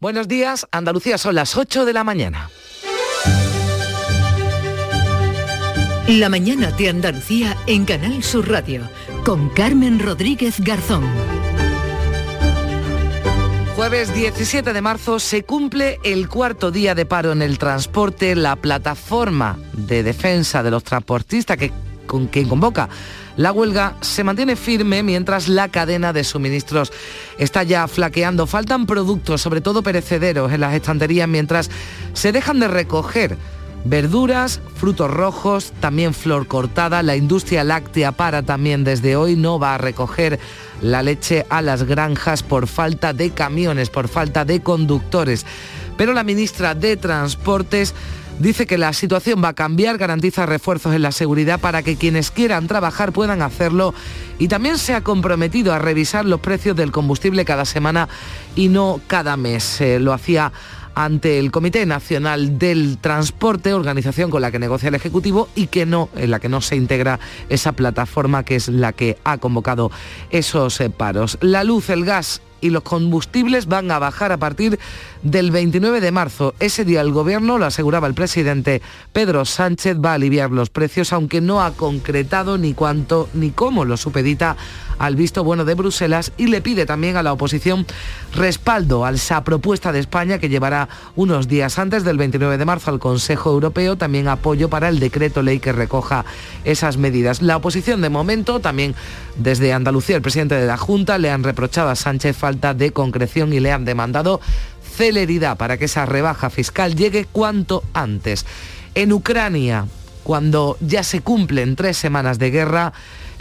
Buenos días, Andalucía son las 8 de la mañana. La mañana de Andalucía en Canal Sur Radio con Carmen Rodríguez Garzón. Jueves 17 de marzo se cumple el cuarto día de paro en el transporte. La plataforma de defensa de los transportistas que, con, que convoca la huelga se mantiene firme mientras la cadena de suministros está ya flaqueando. Faltan productos, sobre todo perecederos, en las estanterías mientras se dejan de recoger verduras, frutos rojos, también flor cortada. La industria láctea para también desde hoy, no va a recoger la leche a las granjas por falta de camiones, por falta de conductores. Pero la ministra de Transportes Dice que la situación va a cambiar, garantiza refuerzos en la seguridad para que quienes quieran trabajar puedan hacerlo y también se ha comprometido a revisar los precios del combustible cada semana y no cada mes. lo hacía ante el Comité Nacional del Transporte, organización con la que negocia el Ejecutivo y que no, en la que no se integra esa plataforma que es la que ha convocado esos eh, paros. La luz, el gas y los combustibles van a bajar a partir del 29 de marzo. Ese día el gobierno, lo aseguraba el presidente Pedro Sánchez, va a aliviar los precios, aunque no ha concretado ni cuánto ni cómo lo supedita al visto bueno de Bruselas y le pide también a la oposición respaldo a esa propuesta de España que llevará unos días antes del 29 de marzo al Consejo Europeo, también apoyo para el decreto ley que recoja esas medidas. La oposición de momento, también desde Andalucía, el presidente de la Junta le han reprochado a Sánchez de concreción y le han demandado celeridad para que esa rebaja fiscal llegue cuanto antes. En Ucrania, cuando ya se cumplen tres semanas de guerra,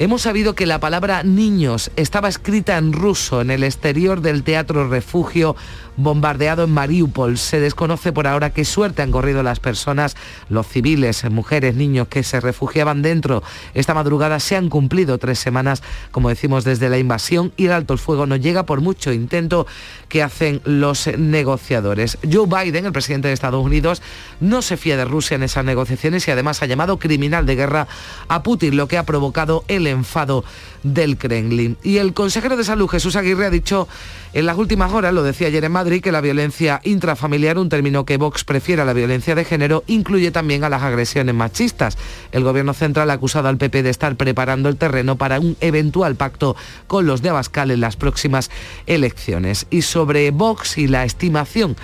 Hemos sabido que la palabra niños estaba escrita en ruso en el exterior del Teatro Refugio bombardeado en Mariupol. Se desconoce por ahora qué suerte han corrido las personas, los civiles, mujeres, niños que se refugiaban dentro. Esta madrugada se han cumplido tres semanas, como decimos, desde la invasión y el alto el fuego no llega por mucho intento que hacen los negociadores. Joe Biden, el presidente de Estados Unidos, no se fía de Rusia en esas negociaciones y además ha llamado criminal de guerra a Putin, lo que ha provocado el enfado del Kremlin. Y el consejero de salud, Jesús Aguirre, ha dicho en las últimas horas, lo decía ayer en Madrid, que la violencia intrafamiliar, un término que Vox prefiere a la violencia de género, incluye también a las agresiones machistas. El gobierno central ha acusado al PP de estar preparando el terreno para un eventual pacto con los de Abascal en las próximas elecciones. Y sobre Vox y la estimación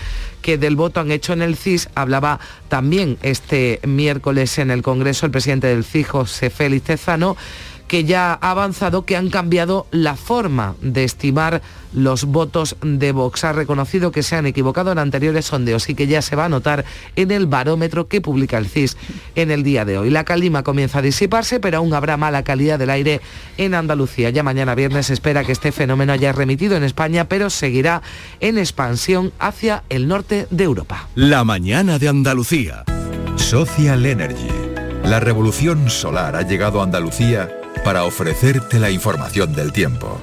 que del voto han hecho en el CIS, hablaba también este miércoles en el Congreso el presidente del CIS, José Félix Cezano, que ya ha avanzado que han cambiado la forma de estimar los votos de Vox. Ha reconocido que se han equivocado en anteriores sondeos y que ya se va a notar en el barómetro que publica el CIS en el día de hoy. La calima comienza a disiparse, pero aún habrá mala calidad del aire en Andalucía. Ya mañana viernes espera que este fenómeno haya remitido en España, pero seguirá en expansión hacia el norte de Europa. La mañana de Andalucía. Social Energy. La revolución solar ha llegado a Andalucía para ofrecerte la información del tiempo.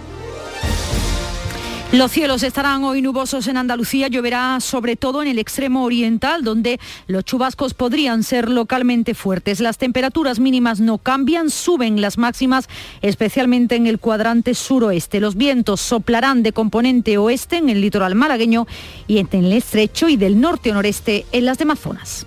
Los cielos estarán hoy nubosos en Andalucía, lloverá sobre todo en el extremo oriental, donde los chubascos podrían ser localmente fuertes. Las temperaturas mínimas no cambian, suben las máximas, especialmente en el cuadrante suroeste. Los vientos soplarán de componente oeste en el litoral malagueño y en el estrecho y del norte o noreste en las demás zonas.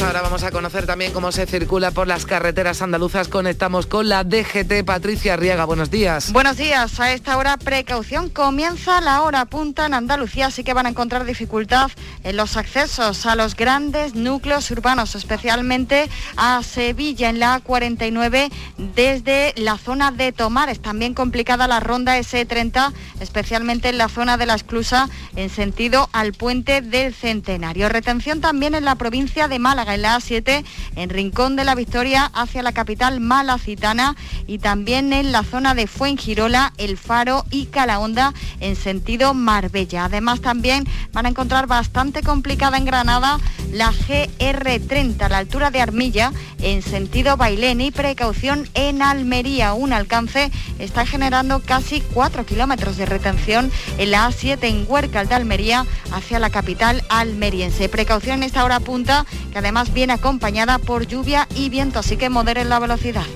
Esta hora vamos a conocer también cómo se circula por las carreteras andaluzas. Conectamos con la DGT. Patricia Arriaga, buenos días. Buenos días. A esta hora, precaución. Comienza la hora punta en Andalucía, así que van a encontrar dificultad en los accesos a los grandes núcleos urbanos, especialmente a Sevilla en la A49 desde la zona de Tomares. También complicada la ronda S30, especialmente en la zona de la Esclusa en sentido al puente del Centenario. Retención también en la provincia de Málaga, en la A7, en Rincón de la Victoria, hacia la capital malacitana y también en la zona de Fuengirola, El Faro y Calahonda en sentido Marbella. Además también van a encontrar bastante complicada en Granada la GR30 a la altura de Armilla en sentido Bailén y precaución en Almería. Un alcance está generando casi 4 kilómetros de retención en la A7 en Huércal de Almería hacia la capital almeriense. Precaución en esta hora punta que además viene acompañada por lluvia y viento, así que moderen la velocidad.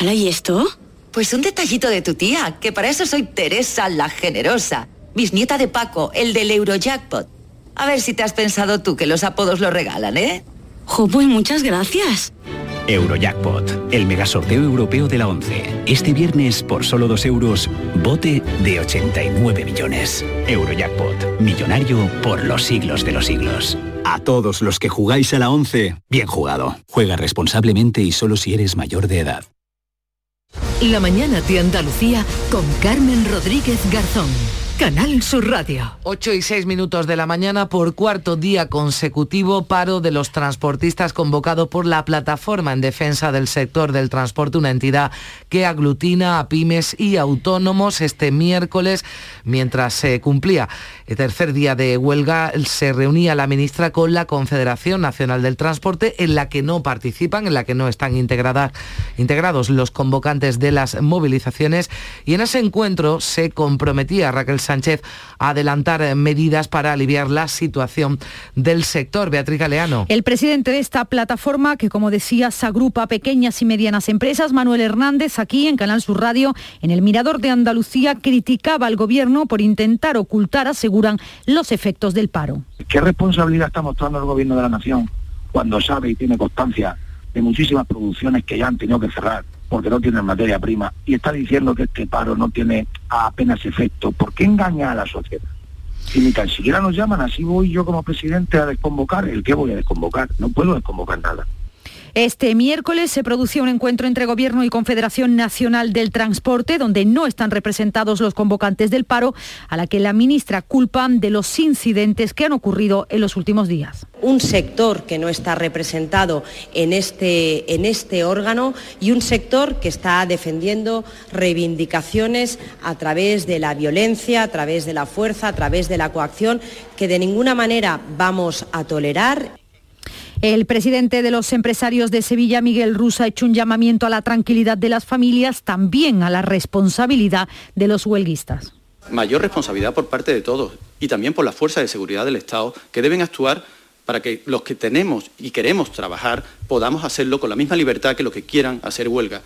¿Hola y esto? Pues un detallito de tu tía, que para eso soy Teresa la Generosa, bisnieta de Paco, el del Eurojackpot. A ver si te has pensado tú que los apodos lo regalan, ¿eh? Jo, pues muchas gracias. Eurojackpot, el megasorteo europeo de la 11. Este viernes, por solo 2 euros, bote de 89 millones. Eurojackpot, millonario por los siglos de los siglos. A todos los que jugáis a la 11, bien jugado. Juega responsablemente y solo si eres mayor de edad. La mañana de Andalucía con Carmen Rodríguez Garzón. Canal Sur Radio. 8 y 6 minutos de la mañana por cuarto día consecutivo paro de los transportistas convocado por la plataforma en defensa del sector del transporte, una entidad que aglutina a pymes y autónomos este miércoles mientras se cumplía el tercer día de huelga se reunía la ministra con la Confederación Nacional del Transporte en la que no participan, en la que no están integradas, integrados los convocantes de las movilizaciones y en ese encuentro se comprometía Raquel Sánchez a adelantar medidas para aliviar la situación del sector. Beatriz Galeano. El presidente de esta plataforma, que como decía, se agrupa pequeñas y medianas empresas, Manuel Hernández, aquí en Canal Sur Radio, en el Mirador de Andalucía, criticaba al gobierno por intentar ocultar, aseguran, los efectos del paro. ¿Qué responsabilidad está mostrando el gobierno de la nación cuando sabe y tiene constancia de muchísimas producciones que ya han tenido que cerrar? Porque no tienen materia prima, y está diciendo que este paro no tiene apenas efecto, ¿por qué engaña a la sociedad? Si ni tan siquiera nos llaman, así voy yo como presidente a desconvocar, ¿el qué voy a desconvocar? No puedo desconvocar nada. Este miércoles se producía un encuentro entre Gobierno y Confederación Nacional del Transporte, donde no están representados los convocantes del paro, a la que la ministra culpa de los incidentes que han ocurrido en los últimos días. Un sector que no está representado en este, en este órgano y un sector que está defendiendo reivindicaciones a través de la violencia, a través de la fuerza, a través de la coacción, que de ninguna manera vamos a tolerar. El presidente de los empresarios de Sevilla, Miguel Rusa, ha hecho un llamamiento a la tranquilidad de las familias, también a la responsabilidad de los huelguistas. Mayor responsabilidad por parte de todos y también por la fuerza de seguridad del Estado, que deben actuar para que los que tenemos y queremos trabajar podamos hacerlo con la misma libertad que los que quieran hacer huelga.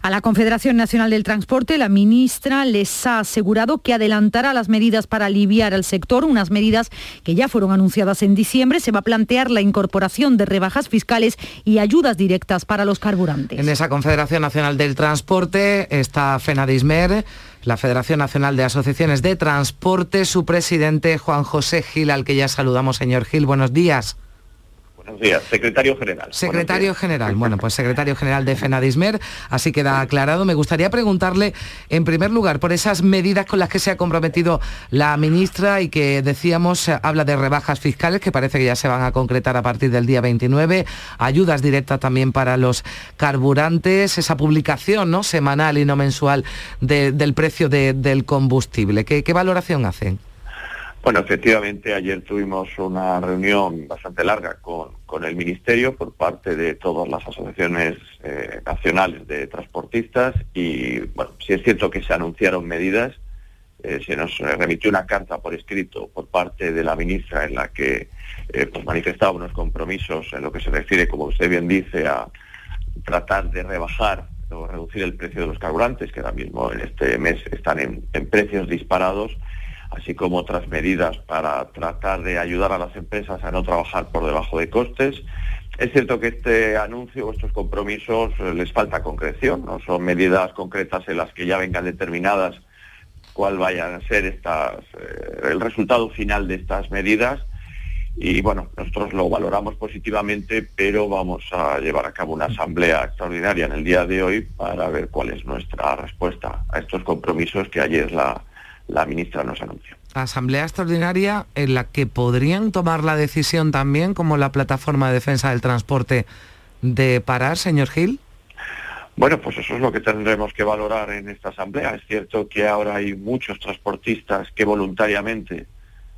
A la Confederación Nacional del Transporte, la ministra les ha asegurado que adelantará las medidas para aliviar al sector, unas medidas que ya fueron anunciadas en diciembre. Se va a plantear la incorporación de rebajas fiscales y ayudas directas para los carburantes. En esa Confederación Nacional del Transporte está FENADISMER, la Federación Nacional de Asociaciones de Transporte, su presidente Juan José Gil, al que ya saludamos. Señor Gil, buenos días. Buenos días, secretario general. Secretario general, bueno, pues secretario general de FENADISMER, así queda aclarado. Me gustaría preguntarle, en primer lugar, por esas medidas con las que se ha comprometido la ministra y que decíamos, eh, habla de rebajas fiscales, que parece que ya se van a concretar a partir del día 29, ayudas directas también para los carburantes, esa publicación ¿no? semanal y no mensual del precio del combustible. ¿Qué, ¿Qué valoración hacen? Bueno, efectivamente, ayer tuvimos una reunión bastante larga con, el Ministerio por parte de todas las asociaciones eh, nacionales de transportistas y, bueno, sí es cierto que se anunciaron medidas, eh, se nos remitió una carta por escrito por parte de la ministra en la que eh, pues manifestaba unos compromisos en lo que se refiere, como usted bien dice, a tratar de rebajar o reducir el precio de los carburantes, que ahora mismo en este mes están en precios disparados así como otras medidas para tratar de ayudar a las empresas a no trabajar por debajo de costes. Es cierto que este anuncio o estos compromisos eh, les falta concreción, no son medidas concretas en las que ya vengan determinadas cuál vayan a ser eh, el resultado final de estas medidas. Y bueno, nosotros lo valoramos positivamente, pero vamos a llevar a cabo una asamblea extraordinaria en el día de hoy para ver cuál es nuestra respuesta a estos compromisos que ayer la, la ministra nos anunció. Asamblea extraordinaria en la que podrían tomar la decisión también, como la plataforma de defensa del transporte, de parar, señor Gil. Bueno, pues eso es lo que tendremos que valorar en esta asamblea. Es cierto que ahora hay muchos transportistas que voluntariamente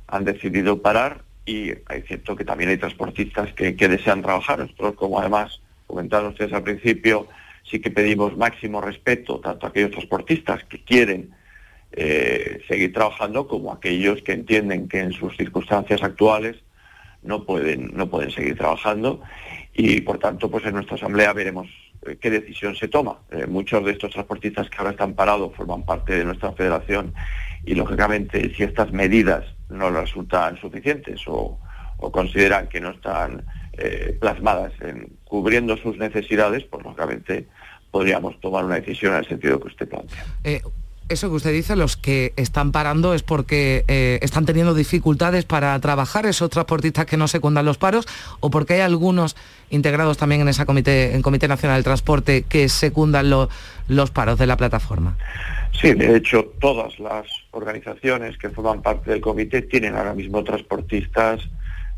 han decidido parar y es cierto que también hay transportistas que, desean trabajar. Nosotros, como además comentaron ustedes al principio, sí que pedimos máximo respeto tanto a aquellos transportistas que quieren eh, seguir trabajando como aquellos que entienden que en sus circunstancias actuales no pueden, no pueden seguir trabajando y por tanto pues en nuestra asamblea veremos eh, qué decisión se toma. Eh, muchos de estos transportistas que ahora están parados forman parte de nuestra federación y lógicamente si estas medidas no resultan suficientes o, consideran que no están plasmadas en cubriendo sus necesidades, pues lógicamente podríamos tomar una decisión en el sentido que usted plantea eso que usted dice, los que están parando es porque eh, están teniendo dificultades para trabajar, esos transportistas que no secundan los paros, o porque hay algunos integrados también en esa comité, en Comité Nacional del Transporte que secundan los paros de la plataforma. Sí, de hecho, todas las organizaciones que forman parte del comité tienen ahora mismo transportistas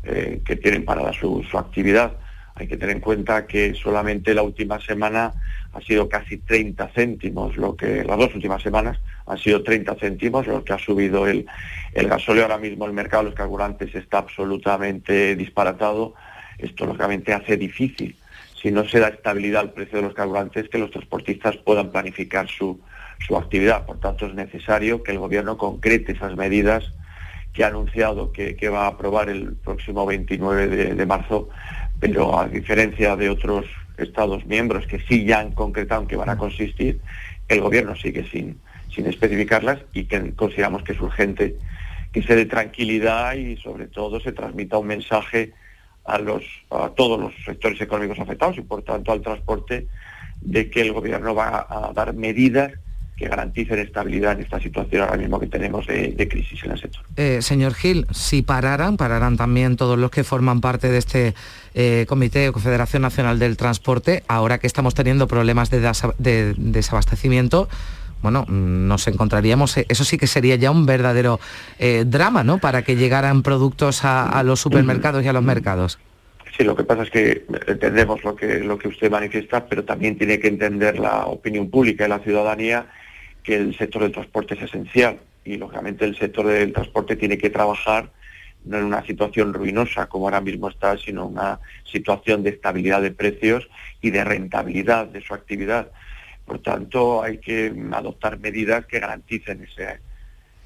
eh, que tienen parada su, su actividad. Hay que tener en cuenta que solamente la última semana ha sido casi 30 céntimos, lo que las dos últimas semanas han sido 30 céntimos, lo que ha subido el, el gasóleo. Ahora mismo el mercado de los carburantes está absolutamente disparatado. Esto lógicamente hace difícil, si no se da estabilidad al precio de los carburantes, que los transportistas puedan planificar su, su actividad. Por tanto, es necesario que el Gobierno concrete esas medidas que ha anunciado que, va a aprobar el próximo 29 de, de marzo, pero a diferencia de otros Estados miembros que sí ya han concretado en que van a consistir, el Gobierno sigue sin, sin especificarlas y que consideramos que es urgente que se dé tranquilidad y sobre todo se transmita un mensaje a, los, a todos los sectores económicos afectados y por tanto al transporte de que el Gobierno va a dar medidas que garanticen estabilidad en esta situación ahora mismo que tenemos de, crisis en el sector. Eh, señor Gil, si pararan, pararán también todos los que forman parte de este eh, Comité o Confederación Nacional del Transporte, ahora que estamos teniendo problemas de, desabastecimiento, bueno, nos encontraríamos, eh, eso sí que sería ya un verdadero drama, ¿no? Para que llegaran productos a, los supermercados y a los mercados. Sí, lo que pasa es que entendemos lo que, lo que usted manifiesta, pero también tiene que entender la opinión pública y la ciudadanía que el sector del transporte es esencial y lógicamente el sector del transporte tiene que trabajar no en una situación ruinosa como ahora mismo está, sino una situación de estabilidad de precios y de rentabilidad de su actividad. Por tanto, hay que adoptar medidas que garanticen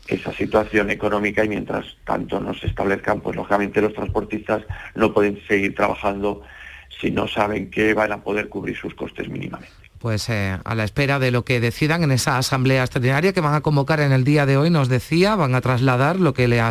esa situación económica y mientras tanto no se establezcan, pues lógicamente los transportistas no pueden seguir trabajando si no saben que van a poder cubrir sus costes mínimamente pues eh, a la espera de lo que decidan en esa asamblea extraordinaria que van a convocar en el día de hoy, nos decía, van a trasladar lo que le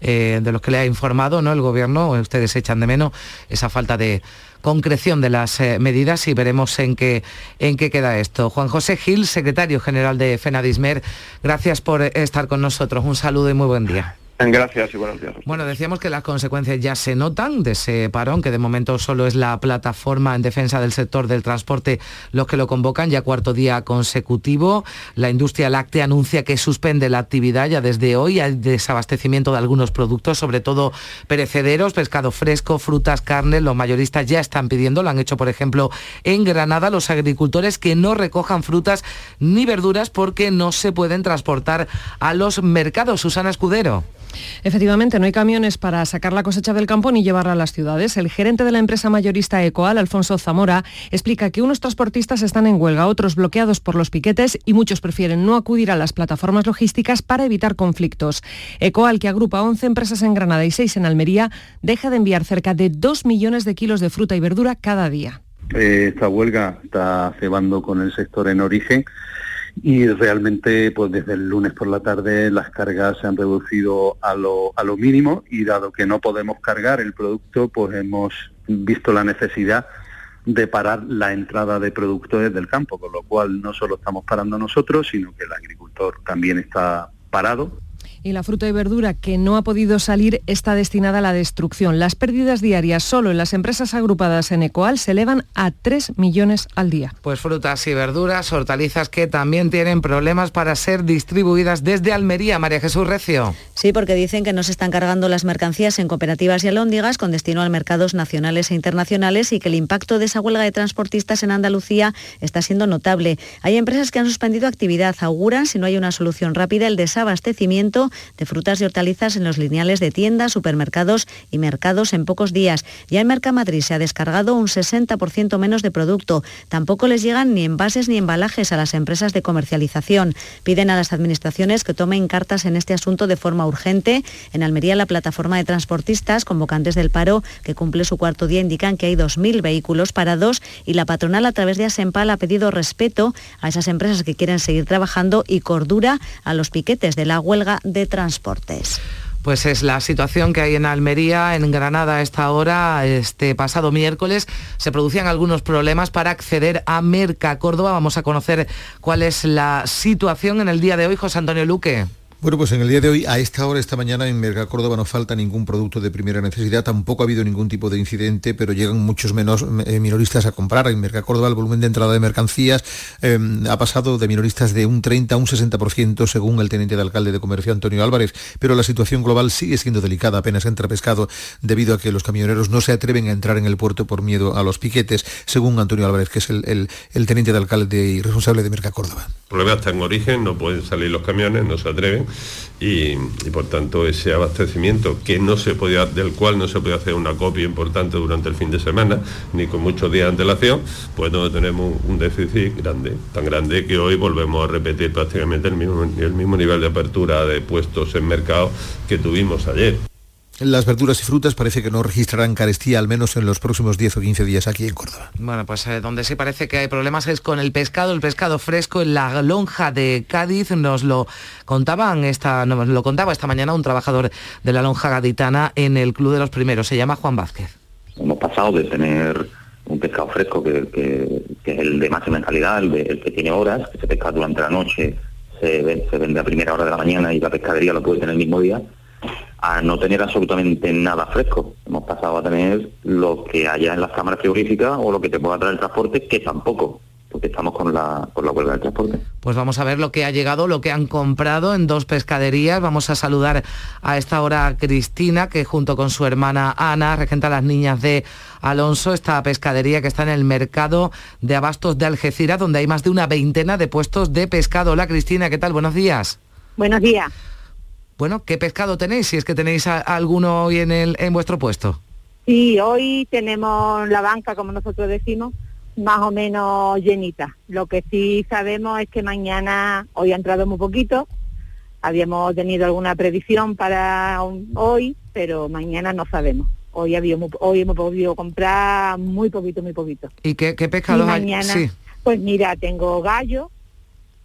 eh, de los que le ha informado ¿no? el gobierno, ustedes echan de menos esa falta de concreción de las eh, medidas y veremos en qué, en qué queda esto. Juan José Gil, secretario general de FENADISMER, gracias por estar con nosotros. Un saludo y muy buen día. Gracias y buenos días. Bueno, decíamos que las consecuencias ya se notan de ese parón, que de momento solo es la plataforma en defensa del sector del transporte los que lo convocan, ya cuarto día consecutivo. La industria láctea anuncia que suspende la actividad ya desde hoy. Hay desabastecimiento de algunos productos, sobre todo perecederos, pescado fresco, frutas, carnes. Los mayoristas ya están pidiendo, lo han hecho por ejemplo en Granada, los agricultores que no recojan frutas ni verduras porque no se pueden transportar a los mercados. Susana Escudero. Efectivamente, no hay camiones para sacar la cosecha del campo ni llevarla a las ciudades. El gerente de la empresa mayorista Ecoal, Alfonso Zamora, explica que unos transportistas están en huelga, otros bloqueados por los piquetes y muchos prefieren no acudir a las plataformas logísticas para evitar conflictos. Ecoal, que agrupa 11 empresas en Granada y 6 en Almería, deja de enviar cerca de 2 millones de kilos de fruta y verdura cada día. Eh, esta huelga está cebando con el sector en origen y realmente pues desde el lunes por la tarde las cargas se han reducido a lo, a lo mínimo y dado que no podemos cargar el producto pues hemos visto la necesidad de parar la entrada de productos desde el campo, con lo cual no solo estamos parando nosotros, sino que el agricultor también está parado y la fruta y verdura que no ha podido salir está destinada a la destrucción. Las pérdidas diarias solo en las empresas agrupadas en Ecoal se elevan a 3 millones al día. Pues frutas y verduras, hortalizas que también tienen problemas para ser distribuidas desde Almería. María Jesús Recio. Sí, porque dicen que no se están cargando las mercancías en cooperativas y alóndigas con destino a mercados nacionales e internacionales y que el impacto de esa huelga de transportistas en Andalucía está siendo notable. Hay empresas que han suspendido actividad, auguran, si no hay una solución rápida, el desabastecimiento de frutas y hortalizas en los lineales de tiendas, supermercados y mercados en pocos días. Ya en Mercamadrid se ha descargado un 60% menos de producto. Tampoco les llegan ni envases ni embalajes a las empresas de comercialización. Piden a las administraciones que tomen cartas en este asunto de forma urgente. En Almería, la plataforma de transportistas convocantes del paro, que cumple su cuarto día, indican que hay 2.000 vehículos parados y la patronal a través de Asempal ha pedido respeto a esas empresas que quieren seguir trabajando y cordura a los piquetes de la huelga de transportes. Pues es la situación que hay en Almería, en Granada a esta hora. Este pasado miércoles se producían algunos problemas para acceder a Merca Córdoba. Vamos a conocer cuál es la situación en el día de hoy, José Antonio Luque. Bueno, pues en el día de hoy, a esta hora, esta mañana, en Merca Córdoba no falta ningún producto de primera necesidad, tampoco ha habido ningún tipo de incidente, pero llegan muchos menos eh, minoristas a comprar. En Merca Córdoba el volumen de entrada de mercancías em, ha pasado de minoristas de un 30 a un 60%, según el teniente de alcalde de comercio Antonio Álvarez, pero la situación global sigue siendo delicada, apenas entra pescado, debido a que los camioneros no se atreven a entrar en el puerto por miedo a los piquetes, según Antonio Álvarez, que es el, teniente de alcalde y responsable de Merca Córdoba. El problema está en origen, no pueden salir los camiones, no se atreven y, por tanto ese abastecimiento que no se podía, del cual no se podía hacer una copia importante durante el fin de semana, ni con muchos días de antelación, pues donde tenemos un déficit grande, tan grande que hoy volvemos a repetir prácticamente el mismo, el mismo nivel de apertura de puestos en mercado que tuvimos ayer. Las verduras y frutas parece que no registrarán carestía al menos en los próximos 10 o 15 días aquí en Córdoba. Bueno, pues eh, donde sí parece que hay problemas es con el pescado, el pescado fresco en la lonja de Cádiz. Nos lo contaban esta, nos lo contaba esta mañana un trabajador de la lonja gaditana en el Club de los Primeros. Se llama Juan Vázquez. Hemos pasado de tener un pescado fresco que, es el de máxima calidad, el, que tiene horas, que se pesca durante la noche, se, se vende a primera hora de la mañana y la pescadería lo puede tener el mismo día a no tener absolutamente nada fresco. Hemos pasado a tener lo que haya en las cámaras frigoríficas o lo que te pueda traer el transporte, que tampoco porque estamos con la, con la huelga del transporte. Pues vamos a ver lo que ha llegado, lo que han comprado en dos pescaderías. Vamos a saludar a esta hora a Cristina, que junto con su hermana Ana regenta a las niñas de Alonso, esta pescadería que está en el mercado de abastos de Algeciras, donde hay más de una veintena de puestos de pescado. Hola Cristina, ¿qué tal? Buenos días. Buenos días. Bueno, ¿qué pescado tenéis? Si es que tenéis alguno hoy en, el, en vuestro puesto. Sí, hoy tenemos la banca, como nosotros decimos, más o menos llenita. Lo que sí sabemos es que mañana, hoy ha entrado muy poquito, habíamos tenido alguna predicción para hoy, pero mañana no sabemos. Hoy, habíamos, hoy hemos podido comprar muy poquito, muy poquito. ¿Y qué, qué pescado mañana, Pues mira, tengo gallo,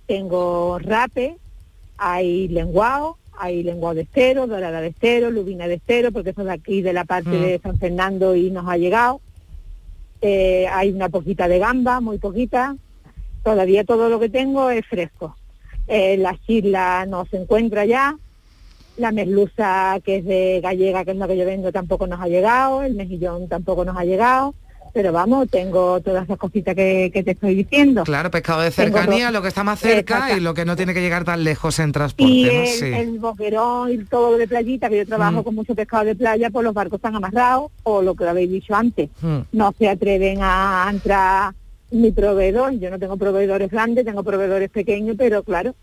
tengo rape, hay lenguao, hay lengua de estero, dorada de estero, lubina de estero, porque eso de aquí de la parte mm. de San Fernando y nos ha llegado. Eh, hay una poquita de gamba, muy poquita. Todavía todo lo que tengo es fresco. Eh, la chila no se encuentra ya. La merluza, que es de gallega, que es lo que yo vendo, tampoco nos ha llegado. El mejillón tampoco nos ha llegado pero vamos, tengo todas esas cositas que, te estoy diciendo. Claro, pescado de cercanía, lo que está más cerca y lo que no tiene que llegar tan lejos en transporte. Y el, boquerón y todo lo de playita, que yo trabajo mm. con mucho pescado de playa, pues los barcos están amarrados, o lo que habéis dicho antes, mm. no se atreven a entrar mi proveedor, yo no tengo proveedores grandes, tengo proveedores pequeños, pero claro,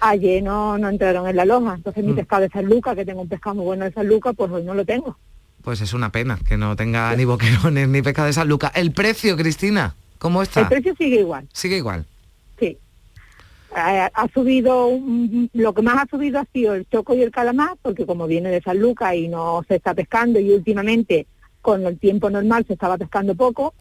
ayer no, no entraron en la loja, entonces mi mm. pescado de San Lucas, que tengo un pescado muy bueno de San Lucas, pues hoy no lo tengo. Pues es una pena que no tenga ni boquerones ni pescado de San Lucas. ¿El precio, Cristina? ¿Cómo está? El precio sigue igual. Sigue igual. Sí. ha subido, lo que más ha subido ha sido el choco y el calamar, porque como viene de San Lucas y no se está pescando y últimamente con el tiempo normal se estaba pescando poco,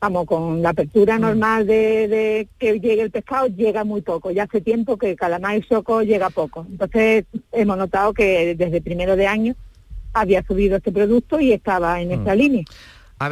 vamos, con la apertura mm. normal de, que llegue el pescado llega muy poco. Ya hace tiempo que calamar y choco llega poco. Entonces hemos notado que desde primero de año había subido este producto y estaba en esta mm. línea.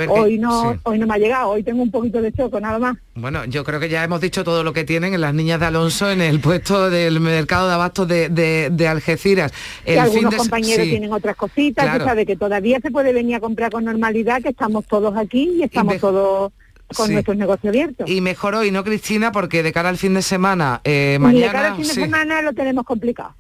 hoy no hoy no me ha llegado, hoy tengo un poquito de choco nada más. Bueno, yo creo que ya hemos dicho todo lo que tienen en las niñas de Alonso en el puesto del mercado de abastos de, de, Algeciras. El algunos compañeros tienen otras cositas, tú sabes que todavía se puede venir a comprar con normalidad, que estamos todos aquí y estamos todos con nuestros negocios abiertos. Y mejor hoy, ¿no, Cristina? Porque de cara al fin de semana, eh, mañana... de cara al fin de semana lo tenemos complicado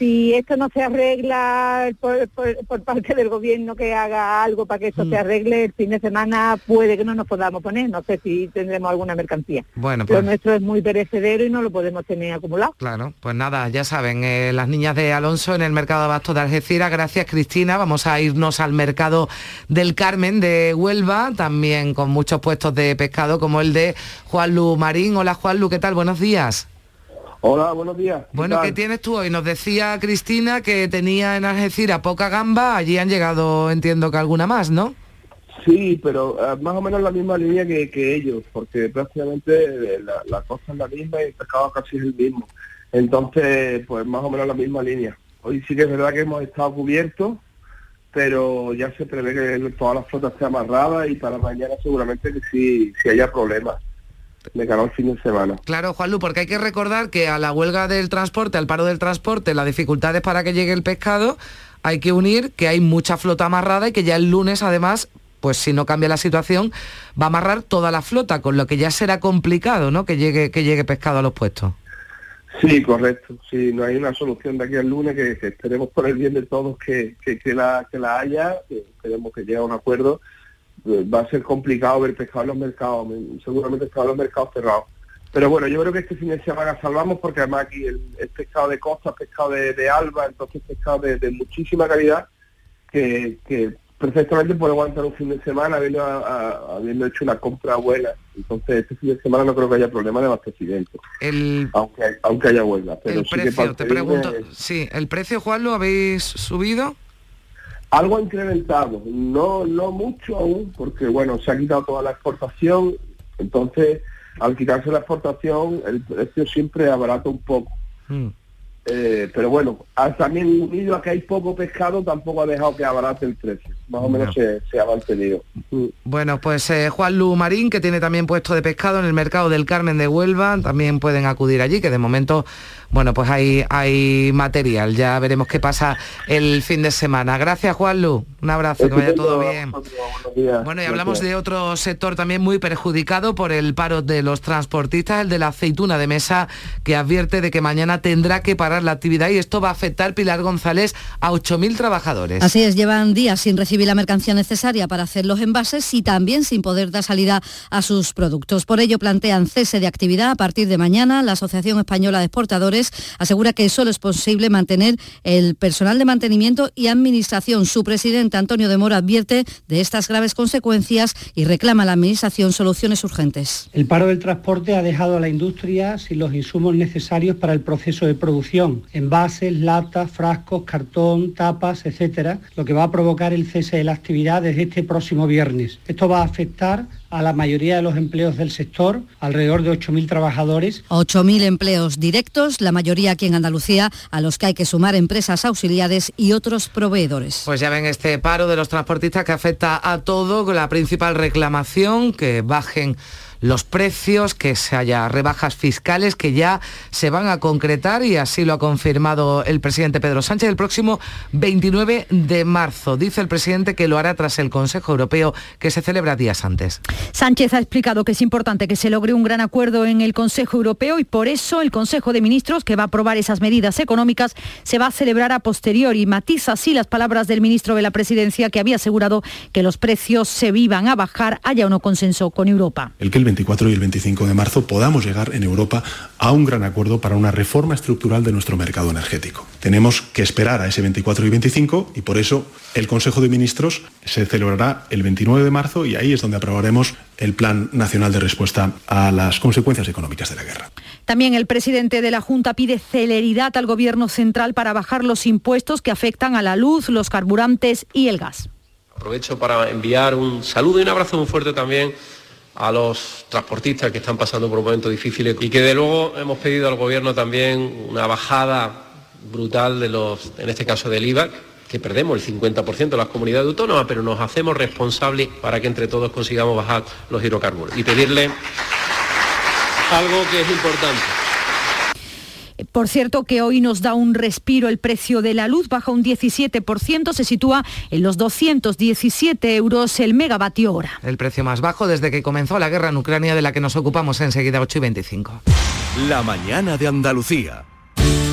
si esto no se arregla por, parte del gobierno que haga algo para que esto se mm. arregle, el fin de semana puede que no nos podamos poner, no sé si tendremos alguna mercancía. Bueno, pues... Lo nuestro es muy perecedero y no lo podemos tener acumulado. Claro, pues nada, ya saben, eh, las niñas de Alonso en el mercado de abasto de Algeciras, gracias Cristina, vamos a irnos al mercado del Carmen de Huelva, también con muchos puestos de pescado como el de Juan Lu Marín. Hola Juan Lu, ¿qué tal? Buenos días. Hola, buenos días. Bueno, ¿qué tienes tú hoy? Nos decía Cristina que tenía en Algeciras poca gamba, allí han llegado, entiendo que alguna más, ¿no? Sí, pero eh, más o menos la misma línea que, ellos, porque prácticamente eh, la, costa es la misma y el pescado casi es el mismo. Entonces, pues más o menos la misma línea. Hoy sí que es verdad que hemos estado cubiertos, pero ya se prevé que toda la flota esté amarrada y para mañana seguramente que sí, sí haya problemas de cara al fin de semana. Claro, Juanlu, porque hay que recordar que a la huelga del transporte, al paro del transporte, las dificultades para que llegue el pescado, hay que unir que hay mucha flota amarrada y que ya el lunes además pues si no cambia la situación, va a amarrar toda la flota, con lo que ya será complicado, ¿no? Que llegue, que llegue pescado a los puestos. Sí, correcto. Sí, no hay una solución de aquí al lunes que, esperemos por el bien de todos que, la, que la haya, que esperemos que llegue a un acuerdo va a ser complicado ver pescado en los mercados, seguramente pescado en los mercados cerrados. Pero bueno, yo creo que este fin de semana salvamos porque además aquí el, pescado de costa, pescado de, alba, entonces pescado de, muchísima calidad que, perfectamente puede aguantar un fin de semana habiendo, habiendo hecho una compra buena. Entonces este fin de semana no creo que haya problema de abastecimiento. Aunque, aunque haya huelga. Pero el precio, te pregunto, sí, ¿el precio Juan lo habéis subido? Algo ha incrementado, no, no mucho aún, porque bueno, se ha quitado toda la exportación, entonces al quitarse la exportación el precio siempre abarata un poco. Mm. Eh, pero bueno, también unido a que hay poco pescado, tampoco ha dejado que abarate el precio. Más o menos se, ha mantenido. Bueno, pues eh, Juan Lu Marín, que tiene también puesto de pescado en el mercado del Carmen de Huelva, también pueden acudir allí, que de momento bueno, pues hay, hay material. Ya veremos qué pasa el fin de semana. Gracias, Juan Lu. Un abrazo, que vaya todo bien. Bueno, y hablamos de otro sector también muy perjudicado por el paro de los transportistas, el de la aceituna de mesa, que advierte de que mañana tendrá que parar la actividad y esto va a afectar, Pilar González, a 8.000 trabajadores. Así es, llevan días sin recibir la mercancía necesaria para hacer los envases y también sin poder dar salida a sus productos. Por ello plantean cese de actividad a partir de mañana. La Asociación Española de Exportadores asegura que solo es posible mantener el personal de mantenimiento y administración. Su presidente Antonio de Mora advierte de estas graves consecuencias y reclama a la administración soluciones urgentes. El paro del transporte ha dejado a la industria sin los insumos necesarios para el proceso de producción, envases, latas, frascos, cartón, tapas, etcétera, lo que va a provocar el cese de la actividad desde este próximo viernes. Esto va a afectar a la mayoría de los empleos del sector, alrededor de 8.000 trabajadores. 8.000 empleos directos, la mayoría aquí en Andalucía, a los que hay que sumar empresas auxiliares y otros proveedores. Pues ya ven este paro de los transportistas que afecta a todo, con la principal reclamación, que bajen los precios, que se haya rebajas fiscales que ya se van a concretar y así lo ha confirmado el presidente Pedro Sánchez el próximo 29 de marzo. Dice el presidente que lo hará tras el Consejo Europeo que se celebra días antes. Sánchez ha explicado que es importante que se logre un gran acuerdo en el Consejo Europeo y por eso el Consejo de Ministros que va a aprobar esas medidas económicas se va a celebrar a posteriori. Matiza así las palabras del ministro de la Presidencia que había asegurado que los precios se vivan a bajar, haya o no consenso con Europa. El 24 y el 25 de marzo podamos llegar en Europa a un gran acuerdo para una reforma estructural de nuestro mercado energético. Tenemos que esperar a ese 24 y 25 y por eso el Consejo de Ministros se celebrará el 29 de marzo y ahí es donde aprobaremos el Plan Nacional de Respuesta a las consecuencias económicas de la guerra. También el presidente de la Junta pide celeridad al Gobierno central para bajar los impuestos que afectan a la luz, los carburantes y el gas. Aprovecho para enviar un saludo y un abrazo muy fuerte también a los transportistas que están pasando por momentos difíciles y que de luego hemos pedido al gobierno también una bajada brutal de los, en este caso del IVA, que perdemos el 50% de las comunidades autónomas, pero nos hacemos responsables para que entre todos consigamos bajar los hidrocarburos. Y pedirle algo que es importante por cierto, que hoy nos da un respiro el precio de la luz, baja un 17%, se sitúa en los 217 euros el megavatio hora. El precio más bajo desde que comenzó la guerra en Ucrania de la que nos ocupamos enseguida 8 y 25. La mañana de Andalucía.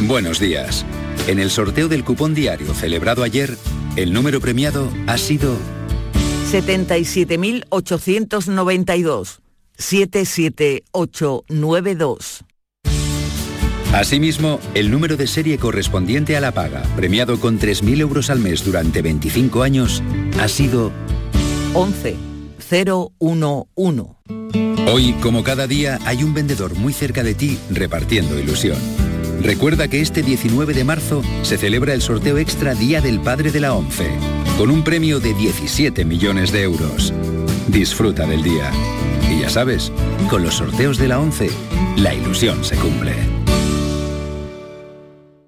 Buenos días. En el sorteo del cupón diario celebrado ayer, el número premiado ha sido 77.892. 77892. Asimismo, el número de serie correspondiente a la paga, premiado con 3.000 euros al mes durante 25 años, ha sido 11011. Hoy, como cada día, hay un vendedor muy cerca de ti repartiendo ilusión. Recuerda que este 19 de marzo se celebra el sorteo extra Día del Padre de la ONCE, con un premio de 17 millones de euros. Disfruta del día. Y ya sabes, con los sorteos de la ONCE, la ilusión se cumple.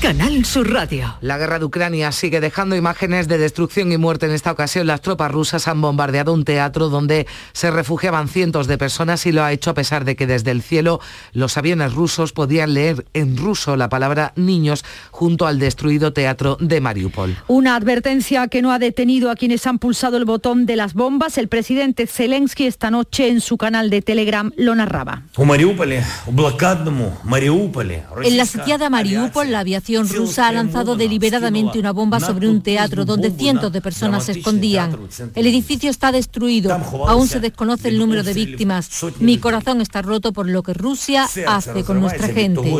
Canal Sur Radio. La guerra de Ucrania sigue dejando imágenes de destrucción y muerte. En esta ocasión, las tropas rusas han bombardeado un teatro donde se refugiaban cientos de personas y lo ha hecho a pesar de que desde el cielo los aviones rusos podían leer en ruso la palabra niños junto al destruido teatro de Mariupol. Una advertencia que no ha detenido a quienes han pulsado el botón de las bombas. El presidente Zelensky esta noche en su canal de Telegram lo narraba. En la sitiada Mariupol, la aviación rusa ha lanzado deliberadamente una bomba sobre un teatro donde cientos de personas se escondían. El edificio está destruido. Aún se desconoce el número de víctimas. Mi corazón está roto por lo que Rusia hace con nuestra gente.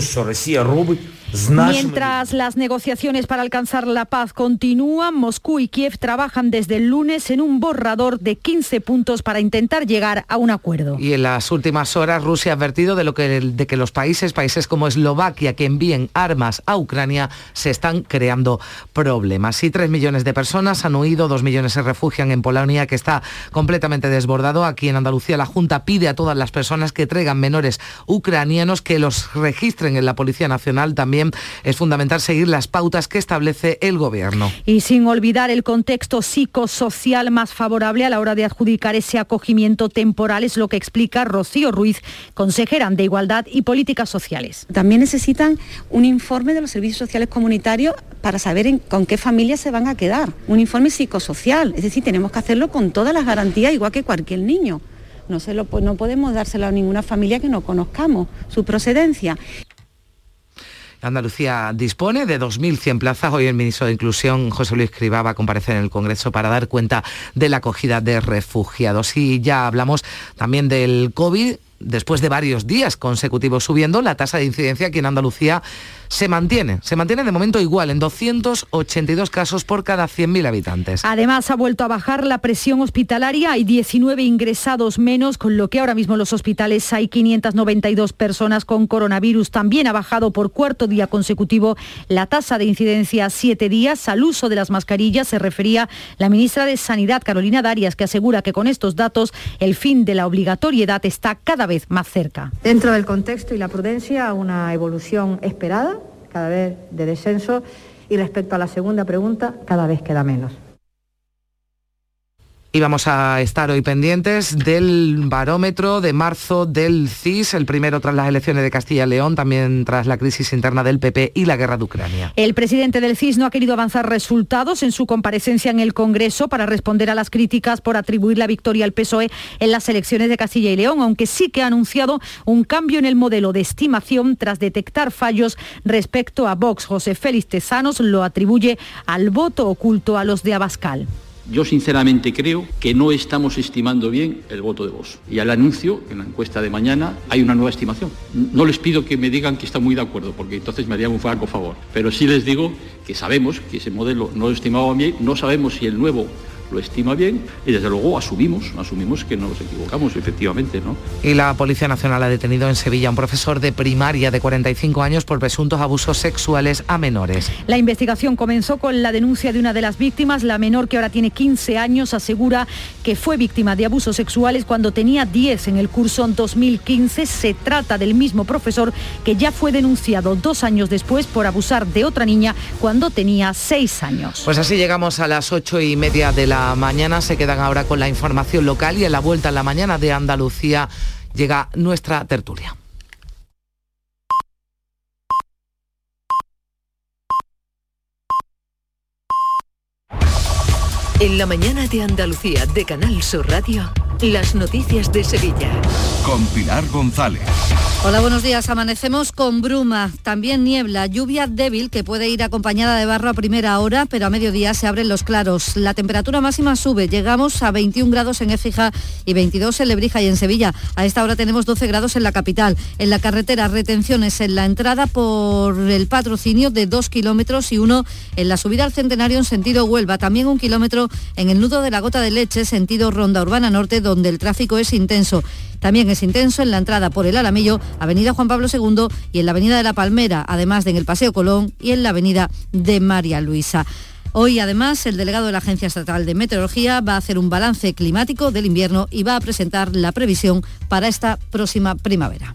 Mientras las negociaciones para alcanzar la paz continúan, Moscú y Kiev trabajan desde el lunes en un borrador de 15 puntos para intentar llegar a un acuerdo. Y en las últimas horas Rusia ha advertido de, lo que, de que los países, países como Eslovaquia, que envíen armas a Ucrania, se están creando problemas. Y tres millones de personas han huido, dos millones se refugian en Polonia, que está completamente desbordado. Aquí en Andalucía la Junta pide a todas las personas que traigan menores ucranianos que los registren en la Policía Nacional también es fundamental seguir las pautas que establece el Gobierno. Y sin olvidar el contexto psicosocial más favorable a la hora de adjudicar ese acogimiento temporal, es lo que explica Rocío Ruiz, consejera de Igualdad y Políticas Sociales. También necesitan un informe de los servicios sociales comunitarios para saber con qué familias se van a quedar. Un informe psicosocial, es decir, tenemos que hacerlo con todas las garantías, igual que cualquier niño. No, se lo, no podemos dárselo a ninguna familia que no conozcamos su procedencia. Andalucía dispone de 2.100 plazas. Hoy el ministro de Inclusión, José Luis Cribá, va a comparecer en el Congreso para dar cuenta de la acogida de refugiados. Y ya hablamos también del COVID. Después de varios días consecutivos subiendo, la tasa de incidencia aquí en Andalucía se mantiene, se mantiene de momento igual en 282 casos por cada 100.000 habitantes. Además ha vuelto a bajar la presión hospitalaria, hay 19 ingresados menos, con lo que ahora mismo en los hospitales hay 592 personas con coronavirus. También ha bajado por cuarto día consecutivo la tasa de incidencia a siete días. Al uso de las mascarillas se refería la ministra de Sanidad, Carolina Darias, que asegura que con estos datos el fin de la obligatoriedad está cada vez más cerca. Dentro del contexto y la prudencia, una evolución esperada cada vez de descenso y respecto a la segunda pregunta, cada vez queda menos. Y vamos a estar hoy pendientes del barómetro de marzo del CIS, el primero tras las elecciones de Castilla y León, también tras la crisis interna del PP y la guerra de Ucrania. El presidente del CIS no ha querido avanzar resultados en su comparecencia en el Congreso para responder a las críticas por atribuir la victoria al PSOE en las elecciones de Castilla y León, aunque sí que ha anunciado un cambio en el modelo de estimación tras detectar fallos respecto a Vox. José Félix Tezanos lo atribuye al voto oculto a los de Abascal. Yo sinceramente creo que no estamos estimando bien el voto de Vox. Y al anuncio, en la encuesta de mañana, hay una nueva estimación. No les pido que me digan que están muy de acuerdo, porque entonces me harían un franco favor. Pero sí les digo que sabemos que ese modelo no lo estimaba bien, no sabemos si el nuevo lo estima bien y desde luego asumimos, asumimos que nos equivocamos, efectivamente, ¿no? Y la Policía Nacional ha detenido en Sevilla a un profesor de primaria de 45 años por presuntos abusos sexuales a menores. La investigación comenzó con la denuncia de una de las víctimas, la menor que ahora tiene 15 años, asegura que fue víctima de abusos sexuales cuando tenía 10 en el curso 2015. Se trata del mismo profesor que ya fue denunciado dos años después por abusar de otra niña cuando tenía 6 años. Pues así llegamos a las ocho y media de la mañana. Se quedan ahora con la información local y en la vuelta en la mañana de Andalucía llega nuestra tertulia. En la mañana de Andalucía de Canal Sur Radio, las noticias de Sevilla. Con Pilar González. Hola, buenos días. Amanecemos con bruma, también niebla, lluvia débil que puede ir acompañada de barro a primera hora, pero a mediodía se abren los claros. La temperatura máxima sube, llegamos a 21 grados en Écija y 22 en Lebrija y en Sevilla. A esta hora tenemos 12 grados en la capital. En la carretera, retenciones en la entrada por el patrocinio de 2 kilómetros y uno en la subida al centenario en sentido Huelva. También un kilómetro en el nudo de la gota de leche, sentido Ronda Urbana Norte, donde el tráfico es intenso. También es intenso en la entrada por el Alamillo, Avenida Juan Pablo II y en la Avenida de la Palmera, además de en el Paseo Colón y en la Avenida de María Luisa. Hoy, además, el delegado de la Agencia Estatal de Meteorología va a hacer un balance climático del invierno y va a presentar la previsión para esta próxima primavera.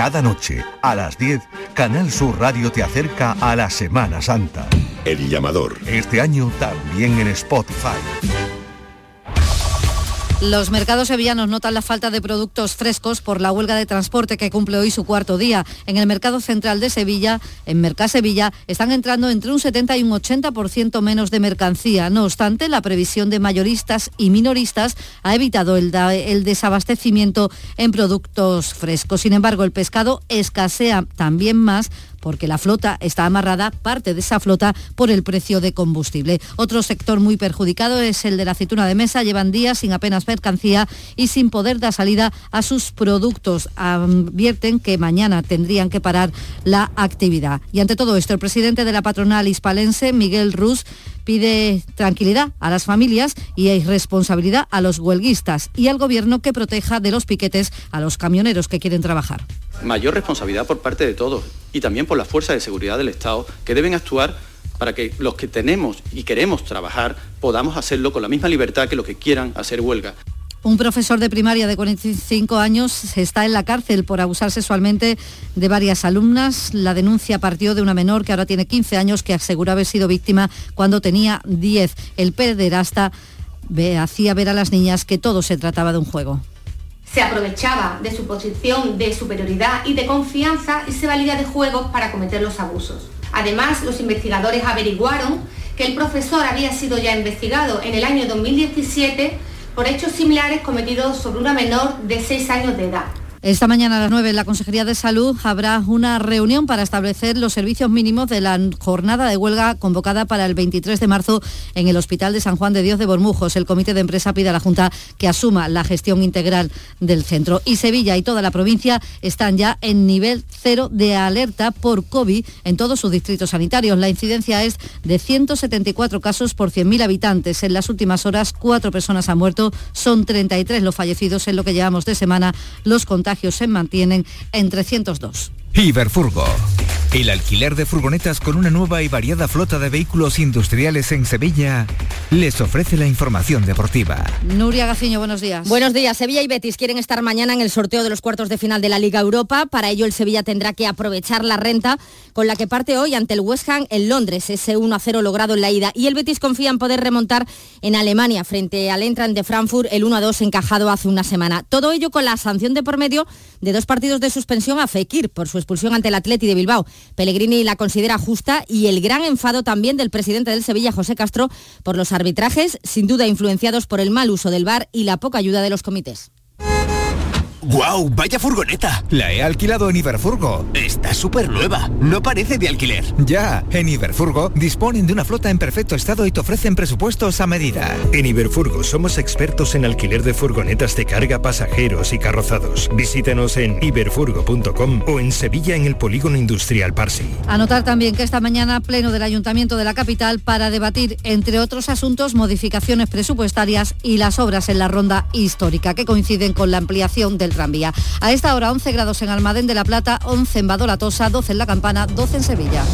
Cada noche, a las 10, Canal Sur Radio te acerca a la Semana Santa. El llamador. Este año también en Spotify. Los mercados sevillanos notan la falta de productos frescos por la huelga de transporte que cumple hoy su cuarto día. En el mercado central de Sevilla, en Mercasevilla, están entrando entre un 70 y un 80% menos de mercancía. No obstante, la previsión de mayoristas y minoristas ha evitado el, el desabastecimiento en productos frescos. Sin embargo, el pescado escasea también más porque la flota está amarrada, parte de esa flota, por el precio de combustible. Otro sector muy perjudicado es el de la aceituna de mesa. Llevan días sin apenas mercancía y sin poder dar salida a sus productos. Advierten que mañana tendrían que parar la actividad. Y ante todo esto, el presidente de la patronal hispalense, Miguel Ruz, pide tranquilidad a las familias y responsabilidad a los huelguistas y al gobierno que proteja de los piquetes a los camioneros que quieren trabajar. Mayor responsabilidad por parte de todos y también por las fuerzas de seguridad del Estado que deben actuar para que los que tenemos y queremos trabajar podamos hacerlo con la misma libertad que los que quieran hacer huelga. Un profesor de primaria de 45 años está en la cárcel por abusar sexualmente de varias alumnas. La denuncia partió de una menor que ahora tiene 15 años que asegura haber sido víctima cuando tenía 10. El pederasta hacía ver a las niñas que todo se trataba de un juego. Se aprovechaba de su posición de superioridad y de confianza y se valía de juegos para cometer los abusos. Además, los investigadores averiguaron que el profesor había sido ya investigado en el año 2017 por hechos similares cometidos sobre una menor de 6 años de edad. Esta mañana a las 9 en la Consejería de Salud habrá una reunión para establecer los servicios mínimos de la jornada de huelga convocada para el 23 de marzo en el Hospital de San Juan de Dios de Bormujos. El Comité de Empresa pide a la Junta que asuma la gestión integral del centro. Y Sevilla y toda la provincia están ya en nivel cero de alerta por COVID en todos sus distritos sanitarios. La incidencia es de 174 casos por 100.000 habitantes. En las últimas horas, cuatro personas han muerto. Son 33 los fallecidos en lo que llevamos de semana. Los contagios se mantienen en 302. Iberfurgo. El alquiler de furgonetas con una nueva y variada flota de vehículos industriales en Sevilla les ofrece la información deportiva. Nuria Gaciño, buenos días. Buenos días. Sevilla y Betis quieren estar mañana en el sorteo de los cuartos de final de la Liga Europa. Para ello el Sevilla tendrá que aprovechar la renta con la que parte hoy ante el West Ham en Londres, ese 1 a 0 logrado en la ida. Y el Betis confía en poder remontar en Alemania frente al Entran de Frankfurt el 1 a 2 encajado hace una semana. Todo ello con la sanción de por medio de dos partidos de suspensión a Fekir por su expulsión ante el Atleti de Bilbao. Pellegrini la considera justa y el gran enfado también del presidente del Sevilla, José Castro, por los arbitrajes, sin duda influenciados por el mal uso del VAR y la poca ayuda de los comités. ¡Guau! Wow, ¡Vaya furgoneta! La he alquilado en Iberfurgo. Está súper nueva. No parece de alquiler. Ya, en Iberfurgo disponen de una flota en perfecto estado y te ofrecen presupuestos a medida. En Iberfurgo somos expertos en alquiler de furgonetas de carga, pasajeros y carrozados. Visítanos en iberfurgo.com o en Sevilla en el Polígono Industrial Parsi. Anotar también que esta mañana pleno del Ayuntamiento de la capital para debatir, entre otros asuntos, modificaciones presupuestarias y las obras en la ronda histórica que coinciden con la ampliación del tranvía. A esta hora 11 grados en Almadén de la Plata, 11 en Badolatosa, 12 en La Campana, 12 en Sevilla.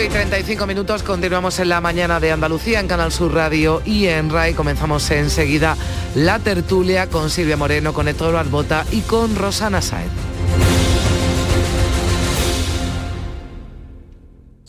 y 35 minutos, continuamos en la mañana de Andalucía en Canal Sur Radio y en RAI. Comenzamos enseguida la tertulia con Silvia Moreno, con Héctor Barbota y con Rosana Saez.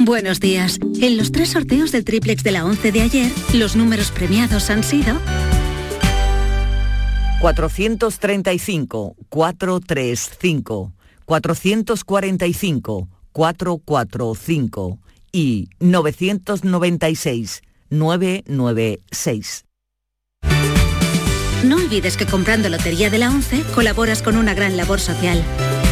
Buenos días. En los tres sorteos del triplex de la 11 de ayer, los números premiados han sido 435, 435, 445, 445 y 996, 996. No olvides que comprando Lotería de la 11 colaboras con una gran labor social.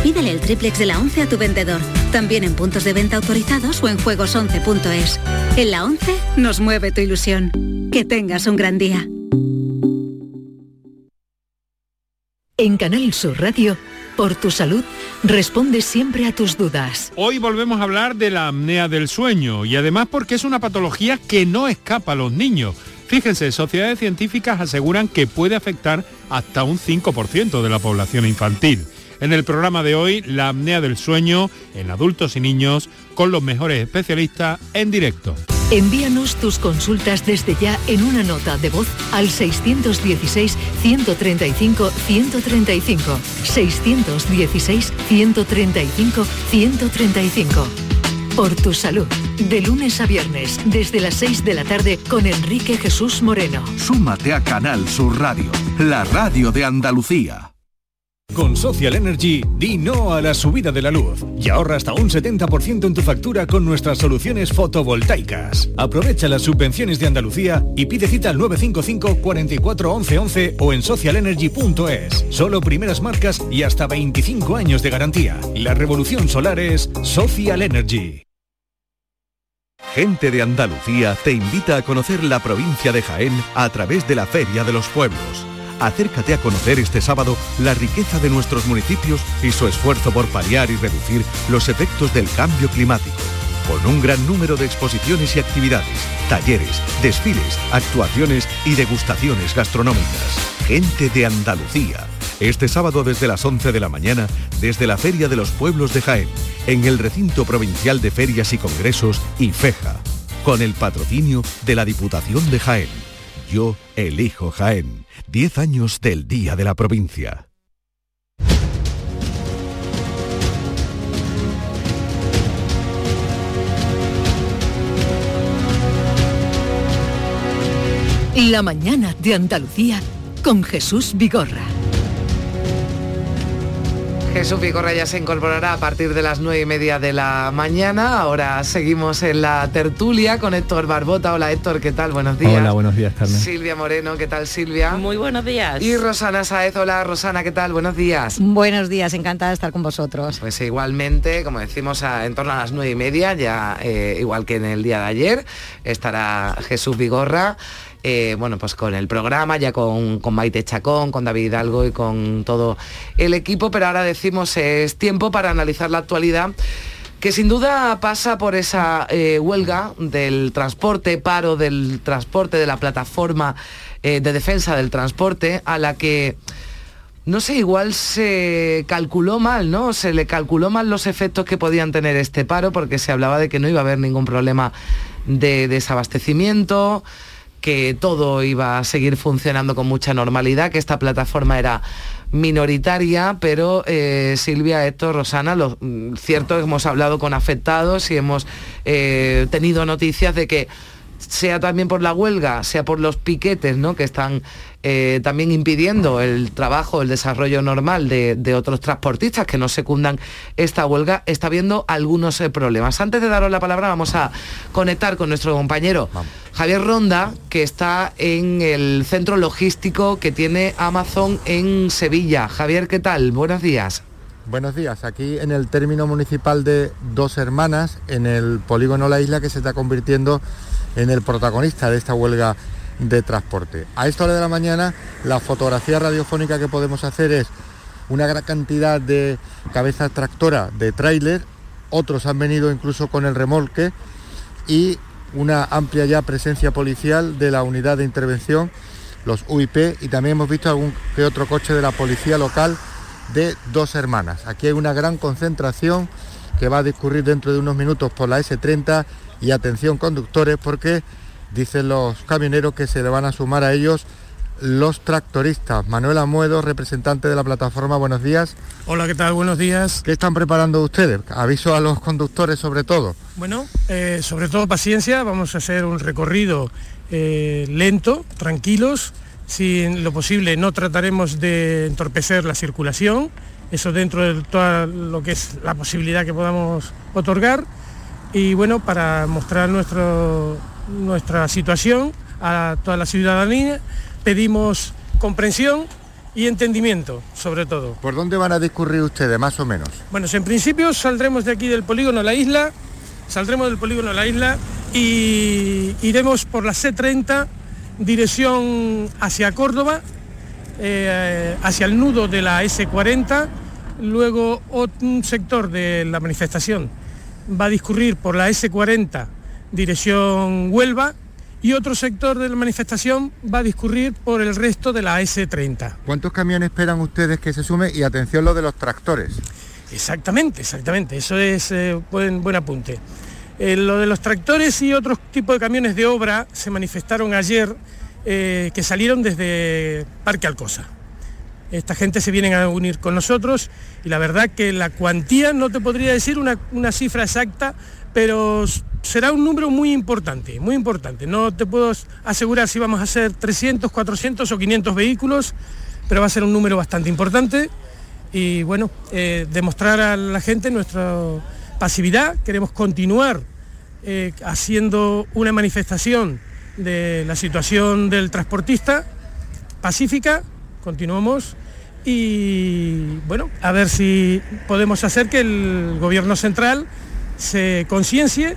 Pídele el triplex de la 11 a tu vendedor, también en puntos de venta autorizados o en juegos11.es. En la 11 nos mueve tu ilusión. Que tengas un gran día. En Canal Sur Radio, por tu salud, responde siempre a tus dudas. Hoy volvemos a hablar de la apnea del sueño y además porque es una patología que no escapa a los niños. Fíjense, sociedades científicas aseguran que puede afectar hasta un 5% de la población infantil. En el programa de hoy, la apnea del sueño en adultos y niños con los mejores especialistas en directo. Envíanos tus consultas desde ya en una nota de voz al 616-135-135. 616-135-135. Por tu salud, de lunes a viernes, desde las 6 de la tarde, con Enrique Jesús Moreno. Súmate a Canal Sur Radio, la radio de Andalucía. Con Social Energy, di no a la subida de la luz y ahorra hasta un 70% en tu factura con nuestras soluciones fotovoltaicas. Aprovecha las subvenciones de Andalucía y pide cita al 955 44 11 11 o en socialenergy.es. Solo primeras marcas y hasta 25 años de garantía. La revolución solar es Social Energy. Gente de Andalucía te invita a conocer la provincia de Jaén a través de la Feria de los Pueblos acércate a conocer este sábado la riqueza de nuestros municipios y su esfuerzo por paliar y reducir los efectos del cambio climático. Con un gran número de exposiciones y actividades, talleres, desfiles, actuaciones y degustaciones gastronómicas. Gente de Andalucía. Este sábado desde las 11 de la mañana, desde la Feria de los Pueblos de Jaén, en el Recinto Provincial de Ferias y Congresos IFEJA, con el patrocinio de la Diputación de Jaén. Yo elijo Jaén. 10 años del Día de la Provincia. La mañana de Andalucía con Jesús Vigorra. Jesús Vigorra ya se incorporará a partir de las nueve y media de la mañana. Ahora seguimos en la tertulia con Héctor Barbota. Hola Héctor, ¿qué tal? Buenos días. Hola, buenos días, Carmen. Silvia Moreno, ¿qué tal Silvia? Muy buenos días. Y Rosana Saez, hola Rosana, ¿qué tal? Buenos días. Buenos días, encantada de estar con vosotros. Pues igualmente, como decimos, en torno a las nueve y media, ya eh, igual que en el día de ayer, estará Jesús Vigorra. Eh, bueno, pues con el programa, ya con, con, Maite Chacón, con David Hidalgo y con todo el equipo, pero ahora decimos es tiempo para analizar la actualidad que sin duda pasa por esa eh, huelga del transporte, paro del transporte, de la plataforma eh, de defensa del transporte, a la que, no sé, igual se calculó mal, ¿no? Se le calculó mal los efectos que podían tener este paro, porque se hablaba de que no iba a haber ningún problema de desabastecimiento, que todo iba a seguir funcionando con mucha normalidad, que esta plataforma era minoritaria, pero eh, Silvia, Héctor, Rosana, lo mm, cierto es que hemos hablado con afectados y hemos eh, tenido noticias de que sea también por la huelga, sea por los piquetes ¿no? que están eh, también impidiendo el trabajo, el desarrollo normal de, otros transportistas que no secundan esta huelga, está habiendo algunos eh, problemas. Antes de daros la palabra, vamos a conectar con nuestro compañero Javier Ronda, que está en el centro logístico que tiene Amazon en Sevilla. Javier, ¿qué tal? Buenos días. Buenos días, aquí en el término municipal de Dos Hermanas, en el polígono La Isla, que se está convirtiendo en el protagonista de esta huelga de transporte. A esta hora de la mañana la fotografía radiofónica que podemos hacer es una gran cantidad de cabezas tractoras de tráiler, otros han venido incluso con el remolque y una amplia ya presencia policial de la unidad de intervención, los UIP, y también hemos visto algún que otro coche de la policía local de dos hermanas. Aquí hay una gran concentración que va a discurrir dentro de unos minutos por la S30 y atención conductores porque dicen los camioneros que se le van a sumar a ellos los tractoristas. Manuel Amuedo, representante de la plataforma, buenos días. Hola, ¿qué tal? Buenos días. ¿Qué están preparando ustedes? Aviso a los conductores sobre todo. Bueno, eh, sobre todo paciencia, vamos a hacer un recorrido eh, lento, tranquilos, si lo posible no trataremos de entorpecer la circulación, eso dentro de todo lo que es la posibilidad que podamos otorgar y bueno, para mostrar nuestro, nuestra situación a toda la ciudadanía, pedimos comprensión y entendimiento, sobre todo. ¿Por dónde van a discurrir ustedes, más o menos? Bueno, en principio saldremos de aquí del polígono La Isla, saldremos del polígono La Isla y iremos por la C30 dirección hacia Córdoba, eh, hacia el nudo de la S40, luego un sector de la manifestación va a discurrir por la S40 dirección Huelva y otro sector de la manifestación va a discurrir por el resto de la S30. ¿Cuántos camiones esperan ustedes que se sume? Y atención lo de los tractores. Exactamente, exactamente, eso es eh, buen, buen apunte. Eh, lo de los tractores y otros tipos de camiones de obra se manifestaron ayer eh, que salieron desde Parque Alcosa. Esta gente se vienen a unir con nosotros y la verdad que la cuantía no te podría decir una, una cifra exacta, pero será un número muy importante, muy importante. No te puedo asegurar si vamos a ser 300, 400 o 500 vehículos, pero va a ser un número bastante importante y bueno, eh, demostrar a la gente nuestra pasividad. Queremos continuar eh, haciendo una manifestación de la situación del transportista pacífica, continuamos y bueno, a ver si podemos hacer que el gobierno central se conciencie,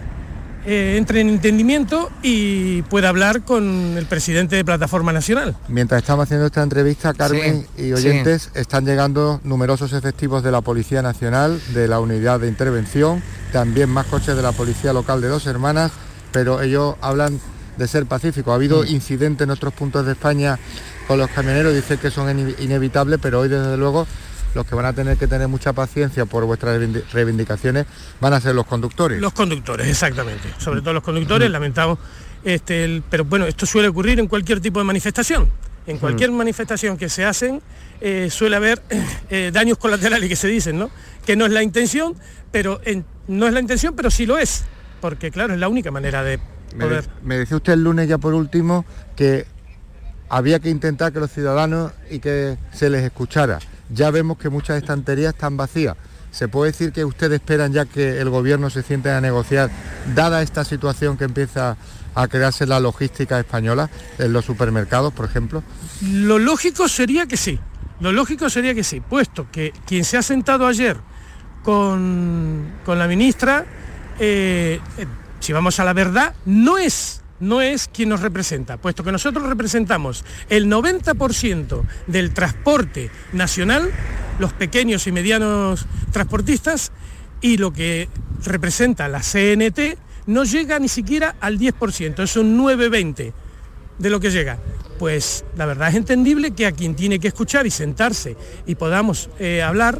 eh, entre en entendimiento y pueda hablar con el presidente de Plataforma Nacional. Mientras estamos haciendo esta entrevista, Carmen y oyentes, están llegando numerosos efectivos de la Policía Nacional, de la Unidad de Intervención, también más coches de la Policía Local de Dos Hermanas, pero ellos hablan de ser pacíficos. Ha habido mm. incidentes en otros puntos de España con los camioneros, dicen que son inevitables, pero hoy desde luego los que van a tener que tener mucha paciencia por vuestras reivindicaciones van a ser los conductores. Los conductores, exactamente. Sobre todo los conductores, lamentamos, este, pero bueno, esto suele ocurrir en cualquier tipo de manifestación. En cualquier manifestación que se hacen eh, suele haber eh, daños colaterales que se dicen, ¿no? Que no es la intención, pero no es la intención, pero sí lo es, porque claro, es la única manera de poder. me decía usted el lunes ya por último que había que intentar que los ciudadanos y que se les escuchara ya vemos que muchas estanterías están vacías. ¿Se puede decir que ustedes esperan ya que el gobierno se siente a negociar, dada esta situación que empieza a crearse la logística española, en los supermercados, por ejemplo? Lo lógico sería que sí, lo lógico sería que sí, puesto que quien se ha sentado ayer con, la ministra, eh, eh, si vamos a la verdad, no es no es quien nos representa, puesto que nosotros representamos el 90% del transporte nacional, los pequeños y medianos transportistas, y lo que representa la CNT no llega ni siquiera al 10%, es un 9,20 de lo que llega. Pues la verdad es entendible que a quien tiene que escuchar y sentarse y podamos eh, hablar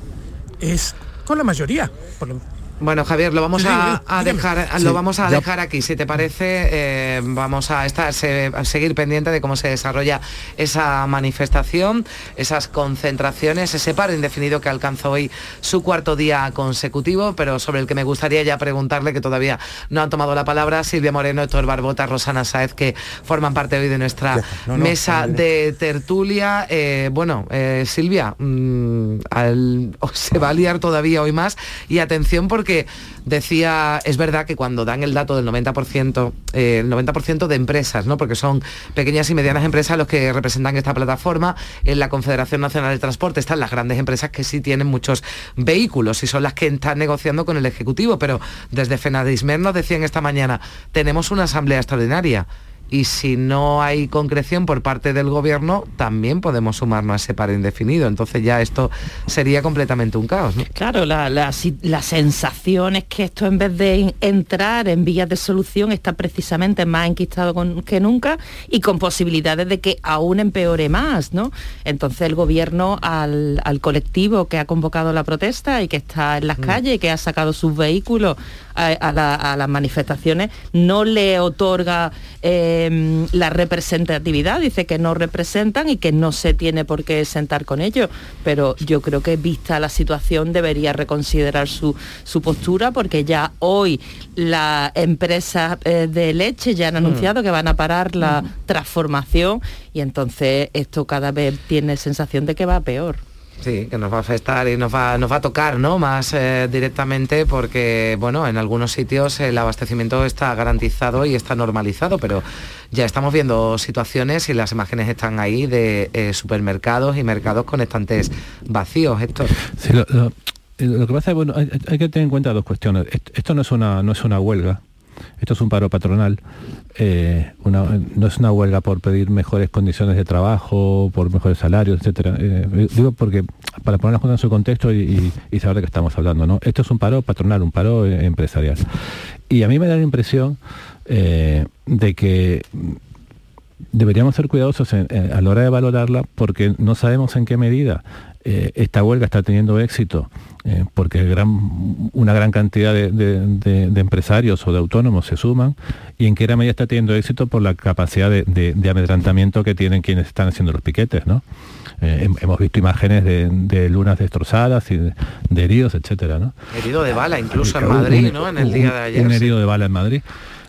es con la mayoría. Bueno, Javier, lo vamos a, dejar, Sí, lo vamos a ya. dejar aquí. Si te parece, eh, vamos a estar, se- a seguir pendiente de cómo se desarrolla esa manifestación, esas concentraciones, ese paro indefinido que alcanza hoy su cuarto día consecutivo, pero sobre el que me gustaría ya preguntarle que todavía no han tomado la palabra Silvia Moreno, Héctor Barbota, Rosana Saez, que forman parte hoy de nuestra No, no, mesa no, no. de tertulia. Eh, bueno, eh, Silvia, mm, al- se va a liar todavía hoy más y atención porque decía, es verdad que cuando dan el dato del 90%, eh, el 90% de empresas, ¿no? porque son pequeñas y medianas empresas los que representan esta plataforma, en la Confederación Nacional de Transporte están las grandes empresas que sí tienen muchos vehículos y son las que están negociando con el Ejecutivo, pero desde Fenadismer nos decían esta mañana, tenemos una asamblea extraordinaria y si no hay concreción por parte del gobierno, también podemos sumarnos a ese paro indefinido. Entonces ya esto sería completamente un caos. ¿no? Claro, la, la la sensación es que esto en vez de en- entrar en vías de solución está precisamente más enquistado con- que nunca y con posibilidades de que aún empeore más, ¿no? Entonces el gobierno al, al colectivo que ha convocado la protesta y que está en las calles y que ha sacado sus vehículos a, a la- a las manifestaciones no le otorga eh, la representatividad, dice que no representan y que no se tiene por qué sentar con ellos, pero yo creo que vista la situación debería reconsiderar su, su postura porque ya hoy las empresas eh, de leche ya han anunciado que van a parar la transformación y entonces esto cada vez tiene sensación de que va peor. Sí, que nos va a afectar y nos va, nos va a tocar ¿no? más eh, directamente porque, bueno, en algunos sitios el abastecimiento está garantizado y está normalizado, pero ya estamos viendo situaciones y las imágenes están ahí de eh, supermercados y mercados con estantes vacíos. Sí, lo, que pasa es bueno, hay, hay que tener en cuenta dos cuestiones. Est- Esto no es una, no es una huelga, esto es un paro patronal. Eh, no es una huelga por pedir mejores condiciones de trabajo, por mejores salarios, etcétera. Eh, digo porque para poner las cosas en su contexto y, saber de qué estamos hablando, ¿no? Esto es un paro patronal, un paro eh, empresarial. Y a mí me da la impresión eh, de que deberíamos ser cuidadosos a la hora de valorarla porque no sabemos en qué medida eh, esta huelga está teniendo éxito, eh, porque gran- una gran cantidad de, de- de- de empresarios o de autónomos se suman, y en qué gran medida está teniendo éxito por la capacidad de, amedrentamiento que tienen quienes están haciendo los piquetes. ¿no? Eh, hem- hemos visto imágenes de, lunas destrozadas y de, heridos, etcétera, ¿no? Herido de bala, incluso en Un- Madrid, ¿no? En el día de ayer. Un sí. herido de bala en Madrid.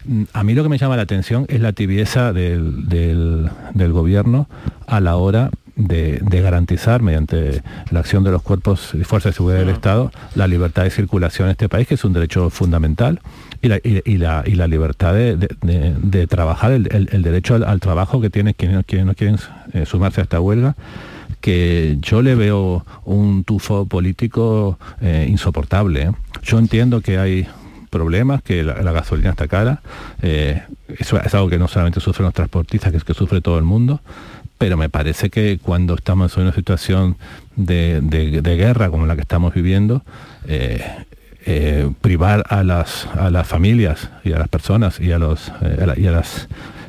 Mm, A mí lo que me llama la atención es la tibieza del, del- del gobierno a la hora de, de garantizar, mediante la acción de los cuerpos y fuerzas de seguridad del Estado, la libertad de circulación en este país, que es un derecho fundamental, y la, y- y la, y la libertad de, de- trabajar, el, el- el derecho al, al trabajo que tienen quienes, quienes no quieren eh, sumarse a esta huelga que yo le veo un tufo político eh, insoportable. ¿eh? Yo entiendo que hay problemas, que la, la gasolina está cara, eso es algo que no solamente sufren los transportistas, que es que sufre todo el mundo, pero me parece que cuando estamos en una situación de, de- guerra como la que estamos viviendo, eh, eh, privar a las, a las familias y a las personas y a los, eh, y a las,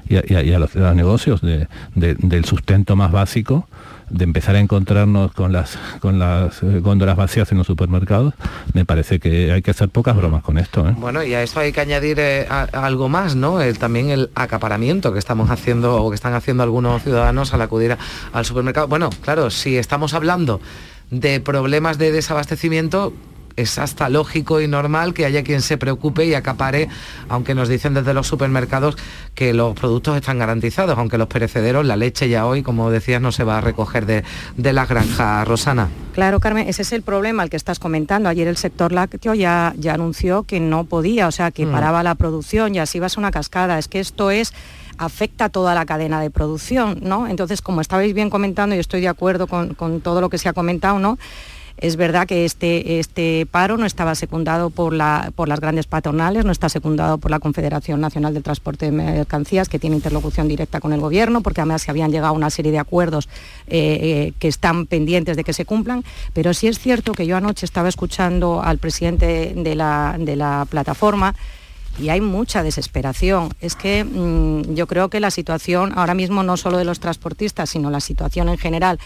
y a, a- los, negocios de- del sustento más básico, de empezar a encontrarnos con las con las eh, góndolas vacías en los supermercados, me parece que hay que hacer pocas bromas con esto. ¿eh? Bueno, y a esto hay que añadir eh, algo más, ¿no? El- también el acaparamiento que estamos haciendo o que están haciendo algunos ciudadanos al acudir a- al supermercado. Bueno, claro, si estamos hablando de problemas de desabastecimiento, es hasta lógico y normal que haya quien se preocupe y acapare, aunque nos dicen desde los supermercados que los productos están garantizados, aunque los perecederos, la leche ya hoy, como decías, no se va a recoger de, de las granjas. Rosana. Claro, Carmen, ese es el problema al que estás comentando. Ayer el sector lácteo ya, ya anunció que no podía, o sea, que Mm. paraba la producción y así va a ser una cascada. Es que esto es afecta a toda la cadena de producción, ¿no? Entonces, como estabais bien comentando, y estoy de acuerdo con, con todo lo que se ha comentado, ¿no? Es verdad que este, este paro no estaba secundado por, la, por las grandes patronales, no está secundado por la Confederación Nacional del Transporte de Mercancías, que tiene interlocución directa con el Gobierno, porque además se habían llegado a una serie de acuerdos eh, eh, que están pendientes de que se cumplan. Pero sí es cierto que yo anoche estaba escuchando al presidente de la, de la plataforma, y hay mucha desesperación. Es que mm, yo creo que la situación ahora mismo no solo de los transportistas, sino la situación en general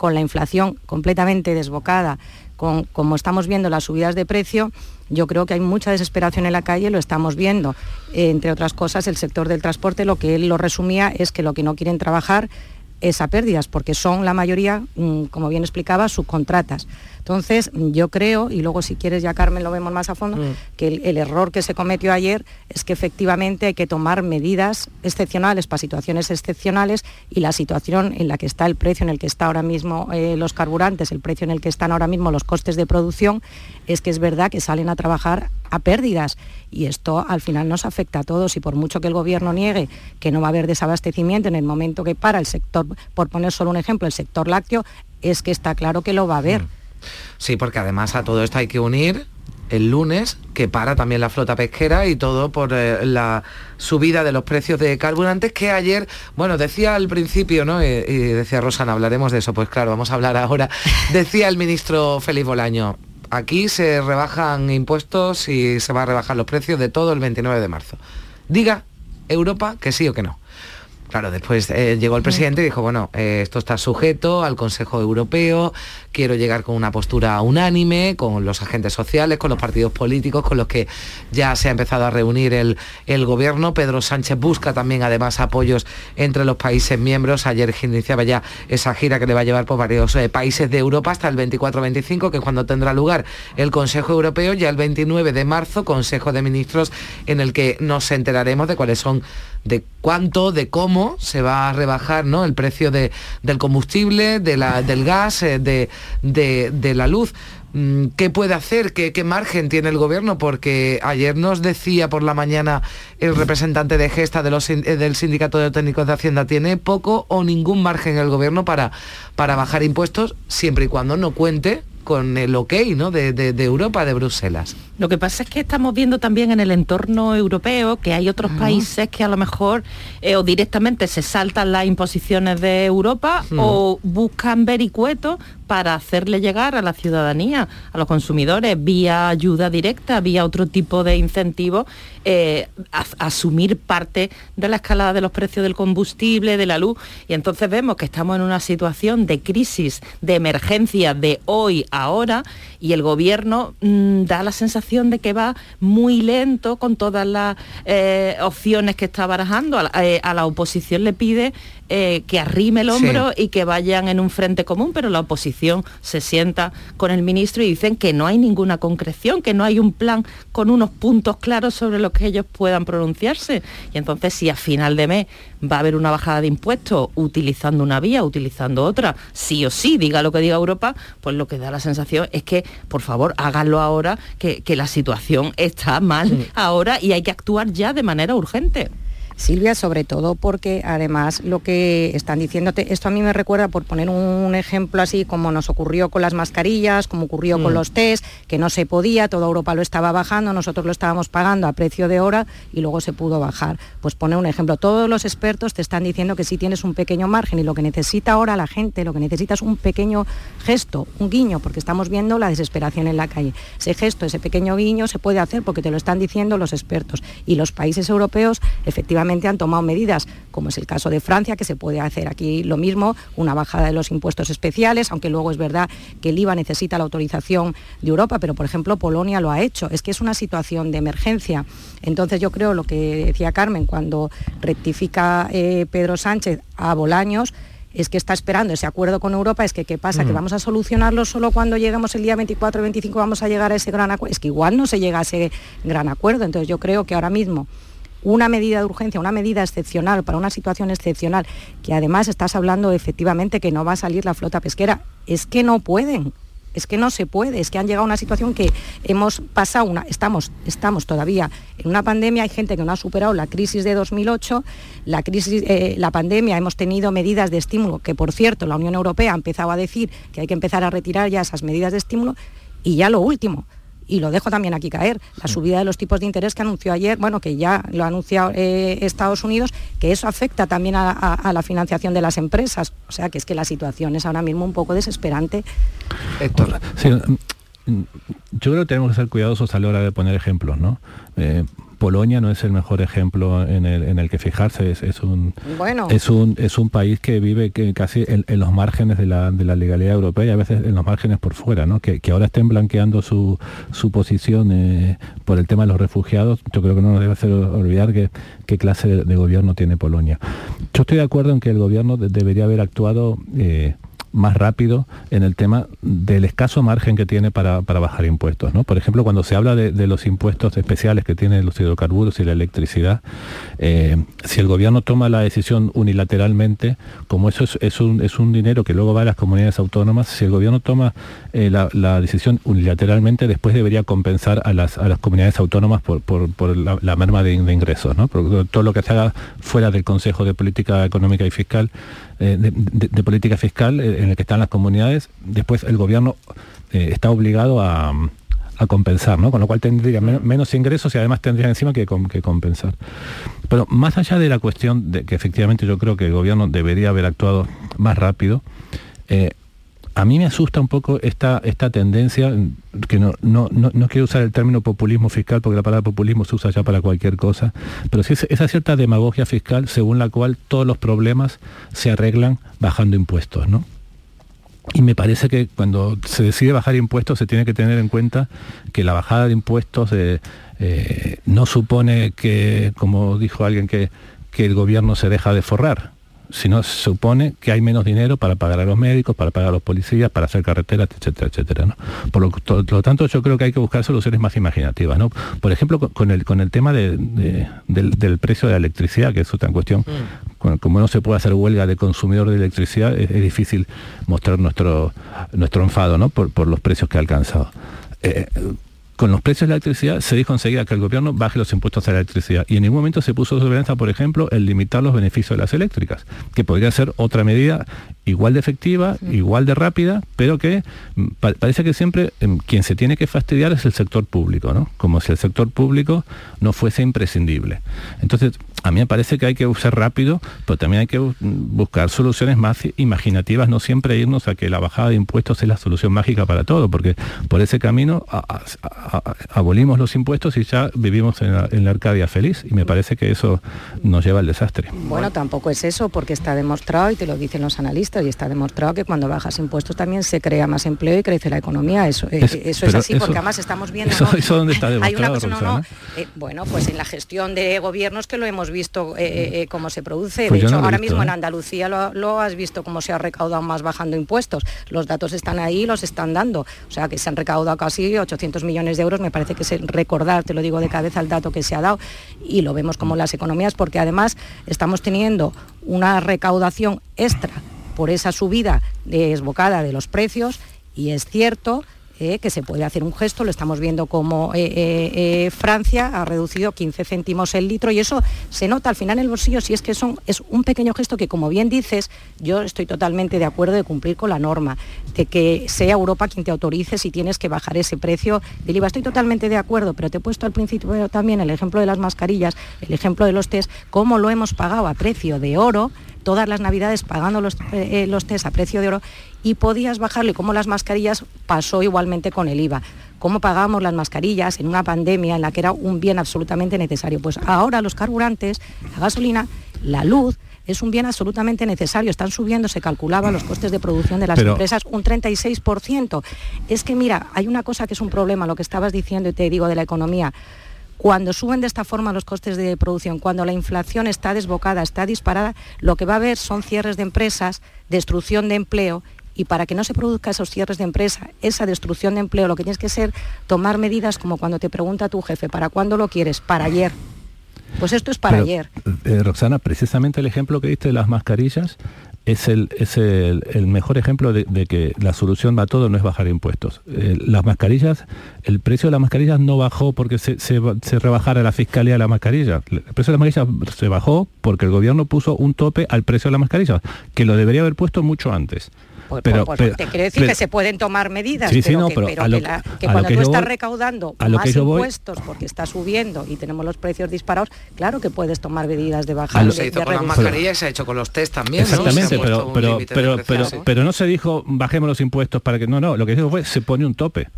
con la inflación completamente desbocada, con como estamos viendo las subidas de precio, yo creo que hay mucha desesperación en la calle, lo estamos viendo. entre otras cosas, el sector del transporte lo que él lo resumía es que lo que no quieren trabajar es a pérdidas, porque son la mayoría, mm, como bien explicaba, subcontratas. Entonces, yo creo, y luego si quieres ya Carmen lo vemos más a fondo, mm. que el, error que se cometió ayer es que efectivamente hay que tomar medidas excepcionales para situaciones excepcionales y la situación en la que está el precio en el que está ahora mismo eh, los carburantes, el precio en el que están ahora mismo los costes de producción, es que es verdad que salen a trabajar a pérdidas y esto al final nos afecta a todos y por mucho que el gobierno niegue que no va a haber desabastecimiento en el momento que para el sector, por poner solo un ejemplo, el sector lácteo, es que está claro que lo va a haber. Mm. Sí, porque además a todo esto hay que unir el lunes, que para también la flota pesquera y todo por eh, la subida de los precios de carburantes que ayer, bueno, decía al principio, ¿no? Y, decía Rosana, hablaremos de eso, pues claro, vamos a hablar ahora. Decía el ministro Félix Bolaño, aquí se rebajan impuestos y se va a rebajar los precios de todo el 29 de marzo. Diga Europa que sí o que no. Claro, después eh, llegó el presidente y dijo, bueno, eh, esto está sujeto al Consejo Europeo, quiero llegar con una postura unánime, con los agentes sociales, con los partidos políticos, con los que ya se ha empezado a reunir el, el gobierno. Pedro Sánchez busca también además apoyos entre los países miembros. Ayer iniciaba ya esa gira que le va a llevar por varios eh, países de Europa hasta el 24-25, que es cuando tendrá lugar el Consejo Europeo, ya el 29 de marzo, Consejo de Ministros, en el que nos enteraremos de cuáles son de cuánto, de cómo se va a rebajar ¿no? el precio de, del combustible, de la, del gas, eh, de, de, la luz. Mm, ¿Qué puede hacer? ¿Qué, ¿Qué, margen tiene el gobierno? Porque ayer nos decía por la mañana el representante de Gesta eh, del Sindicato de Técnicos de Hacienda, tiene poco o ningún margen el gobierno para, para bajar impuestos siempre y cuando no cuente con el ok ¿no? de, de, Europa, de Bruselas. Lo que pasa es que estamos viendo también en el entorno europeo que hay otros países que a lo mejor eh, o directamente se saltan las imposiciones de Europa o buscan vericuetos para hacerle llegar a la ciudadanía, a los consumidores, vía ayuda directa, vía otro tipo de incentivos, eh, asumir parte de la escalada de los precios del combustible, de la luz. Y entonces vemos que estamos en una situación de crisis, de emergencia de hoy, ahora, y el gobierno mm, da la sensación de que va muy lento con todas las eh, opciones que está barajando. A, eh, a la oposición le pide eh, que arrime el hombro y que vayan en un frente común, pero la oposición se sienta con el ministro y dicen que no hay ninguna concreción, que no hay un plan con unos puntos claros sobre los que ellos puedan pronunciarse. Y entonces si a final de mes va a haber una bajada de impuestos utilizando una vía, utilizando otra, sí o sí, diga lo que diga Europa, pues lo que da la sensación es que, por favor, háganlo ahora, que, la situación está mal ahora y hay que actuar ya de manera urgente. Silvia, sobre todo porque además lo que están diciéndote, esto a mí me recuerda, por poner un ejemplo así, como nos ocurrió con las mascarillas, como ocurrió con mm. los test, que no se podía, toda Europa lo estaba bajando, nosotros lo estábamos pagando a precio de hora y luego se pudo bajar. Pues poner un ejemplo, todos los expertos te están diciendo que si tienes un pequeño margen y lo que necesita ahora la gente, lo que necesita es un pequeño gesto, un guiño, porque estamos viendo la desesperación en la calle. Ese gesto, ese pequeño guiño se puede hacer porque te lo están diciendo los expertos y los países europeos efectivamente han tomado medidas, como es el caso de Francia, que se puede hacer aquí lo mismo, una bajada de los impuestos especiales, aunque luego es verdad que el IVA necesita la autorización de Europa, pero por ejemplo Polonia lo ha hecho. Es que es una situación de emergencia. Entonces yo creo lo que decía Carmen, cuando rectifica eh, Pedro Sánchez a Bolaños, es que está esperando ese acuerdo con Europa, es que qué pasa, que mm. vamos a solucionarlo solo cuando lleguemos el día 24 25 vamos a llegar a ese gran acuerdo. Es que igual no se llega a ese gran acuerdo. Entonces yo creo que ahora mismo una medida de urgencia, una medida excepcional para una situación excepcional, que además estás hablando efectivamente que no va a salir la flota pesquera, es que no pueden. es que no se puede, es que han llegado a una situación que hemos pasado una, estamos, estamos todavía en una pandemia, hay gente que no ha superado la crisis de 2008, la crisis, eh, la pandemia, hemos tenido medidas de estímulo, que por cierto la Unión Europea ha empezado a decir que hay que empezar a retirar ya esas medidas de estímulo, y ya lo último, y lo dejo también aquí caer, la subida de los tipos de interés que anunció ayer, bueno, que ya lo ha anunciado eh, Estados Unidos, que eso afecta también a, la financiación de las empresas. O sea, que es que la situación es ahora mismo un poco desesperante. Héctor. Mm, yo creo que tenemos que ser cuidadosos a la hora de poner ejemplos, ¿no? Eh, Polonia no es el mejor ejemplo en el, que fijarse, es, un, es, un, es un país que vive que casi en, los márgenes de la, legalidad europea y a veces en los márgenes por fuera, ¿no? que, ahora estén blanqueando su, posición eh, por el tema de los refugiados, yo creo que no nos debe hacer olvidar qué clase de, gobierno tiene Polonia. Yo estoy de acuerdo en que el gobierno debería haber actuado... Eh, más rápido en el tema del escaso margen que tiene para, bajar impuestos. ¿no? Por ejemplo, cuando se habla de, los impuestos especiales que tienen los hidrocarburos y la electricidad, eh, si el gobierno toma la decisión unilateralmente, como eso es, un, es un dinero que luego va a las comunidades autónomas, si el gobierno toma eh, la, decisión unilateralmente, después debería compensar a las, a las comunidades autónomas por, la, merma de, ingresos. ¿no? todo lo que se haga fuera del Consejo de Política Económica y Fiscal eh, de, política fiscal eh, en el que están las comunidades, después el gobierno eh, está obligado a, compensar, ¿no? Con lo cual tendría menos, ingresos y además tendría encima que, que, compensar. Pero más allá de la cuestión de que efectivamente yo creo que el gobierno debería haber actuado más rápido, a mí me asusta un poco esta, esta tendencia, que no, no, no, quiero usar el término populismo fiscal porque la palabra populismo se usa ya para cualquier cosa, pero sí esa cierta demagogia fiscal según la cual todos los problemas se arreglan bajando impuestos, ¿no? Y me parece que cuando se decide bajar impuestos se tiene que tener en cuenta que la bajada de impuestos eh, eh, no supone que, como dijo alguien, que, que el gobierno se deja de forrar sino se supone que hay menos dinero para pagar a los médicos, para pagar a los policías, para hacer carreteras, etcétera, etcétera. ¿no? Por lo, tanto, yo creo que hay que buscar soluciones más imaginativas. ¿no? Por ejemplo, con el, con el tema del, precio de la electricidad, que es otra cuestión, mm. como no se puede hacer huelga de consumidor de electricidad, es, difícil mostrar nuestro, nuestro enfado ¿no? por, por los precios que ha alcanzado. Eh, con los precios de la electricidad se dijo enseguida que el gobierno baje los impuestos a la electricidad y en ningún momento se puso sobre por ejemplo, el limitar los beneficios de las eléctricas, que podría ser otra medida igual de efectiva, igual de rápida, pero que mm, parece que siempre em, quien se tiene que fastidiar es el sector público, ¿no? Como si el sector público no fuese imprescindible. Entonces, a mí me parece que hay que usar rápido, pero también hay que buscar soluciones más imaginativas, no siempre irnos a que la bajada de impuestos es la solución mágica para todo, porque por ese camino abolimos los impuestos y ya vivimos en la, Arcadia feliz, y me parece que eso nos lleva al desastre. Bueno, tampoco es eso, porque está demostrado, y te lo dicen los analistas, y está demostrado que cuando bajas impuestos también se crea más empleo y crece la economía. Eso es, eso es así, porque además estamos viendo... Eso, dónde está demostrado, eh, bueno, pues en la gestión de gobiernos que lo hemos visto eh, eh, cómo se produce. Pues de hecho, ahora mismo en ¿eh? Andalucía lo, has visto cómo se ha recaudado más bajando impuestos. Los datos están ahí, los están dando. O sea, que se han recaudado casi 800 millones de euros. Me parece que es recordar, te lo digo de cabeza, el dato que se ha dado. Y lo vemos como las economías, porque además estamos teniendo una recaudación extra por esa subida desbocada de los precios. Y es cierto eh, que se puede hacer un gesto, lo estamos viendo como eh, eh, Francia ha reducido 15 céntimos el litro y eso se nota al final en el bolsillo si es que son, es un pequeño gesto que como bien dices, yo estoy totalmente de acuerdo de cumplir con la norma, de que sea Europa quien te autorice si tienes que bajar ese precio del IVA. Estoy totalmente de acuerdo, pero te he puesto al principio también el ejemplo de las mascarillas, el ejemplo de los test, cómo lo hemos pagado a precio de oro todas las navidades pagando los, los test a precio de oro y podías bajarlo y como las mascarillas pasó igualmente con el IVA. ¿Cómo pagábamos las mascarillas en una pandemia en la que era un bien absolutamente necesario? Pues ahora los carburantes, la gasolina, la luz, es un bien absolutamente necesario. Están subiendo, se calculaba los costes de producción de las empresas un 36%. Es que mira, hay una cosa que es un problema, lo que estabas diciendo y te digo de la economía. Cuando suben de esta forma los costes de producción, cuando la inflación está desbocada, está disparada, lo que va a haber son cierres de empresas, destrucción de empleo y para que no se produzca esos cierres de empresa, esa destrucción de empleo, lo que tienes que ser tomar medidas como cuando te pregunta tu jefe, ¿para cuándo lo quieres? Para ayer. Pues esto es para ayer. Eh, Roxana, precisamente el ejemplo que diste de las mascarillas es el, es el, el mejor ejemplo de, de que la solución a todo no es bajar impuestos. Eh, las mascarillas, el precio de las mascarillas no bajó porque se, se, se rebajara la fiscalía de la mascarilla. El precio de la mascarilla se bajó porque el gobierno puso un tope al precio de la mascarilla, que lo debería haber puesto mucho antes. Pues, Pero- pues, pero- te quiero decir pero- que se pueden tomar medidas, Sí, sí, pero, no, que, pero pero a lo- que la- que cuando que tú yo estás voy- recaudando a lo más que yo voy- impuestos porque está subiendo y tenemos los precios disparados, claro que puedes tomar medidas de bajar. lo- de- se hizo de con las reducir. mascarillas y se ha hecho con los test también. Exactamente, pero, pero, pero, pero no se dijo bajemos los impuestos para que. No, no, lo que dijo fue se pone un tope.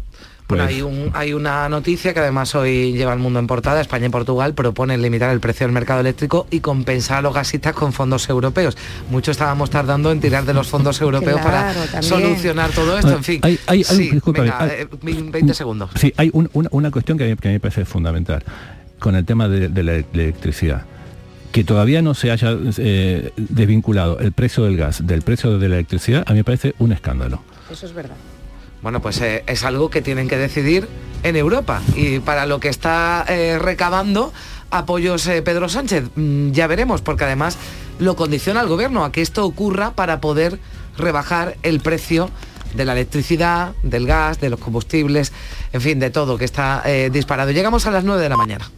Bueno, Pues- hay, un- hay una noticia que además hoy lleva el mundo en portada. España y Portugal proponen limitar el precio del mercado eléctrico y compensar a los gasistas con fondos europeos. Mucho estábamos tardando en tirar de los fondos europeos Claro, para también. solucionar todo esto. En fin, Hay- hay- hay- sí, venga, hay- eh, 20 segundos. Sí, hay un- una, una cuestión que a, mí, que a mí me parece fundamental con el tema de, de la electricidad. Que todavía no se haya eh, desvinculado el precio del gas del precio de la electricidad, a mí me parece un escándalo. Eso es verdad. Bueno, pues eh, es algo que tienen que decidir en Europa y para lo que está eh, recabando apoyos eh, Pedro Sánchez. Mm, ya veremos, porque además lo condiciona el gobierno a que esto ocurra para poder rebajar el precio de la electricidad, del gas, de los combustibles, en fin, de todo que está disparado. Llegamos a las 9 de la mañana.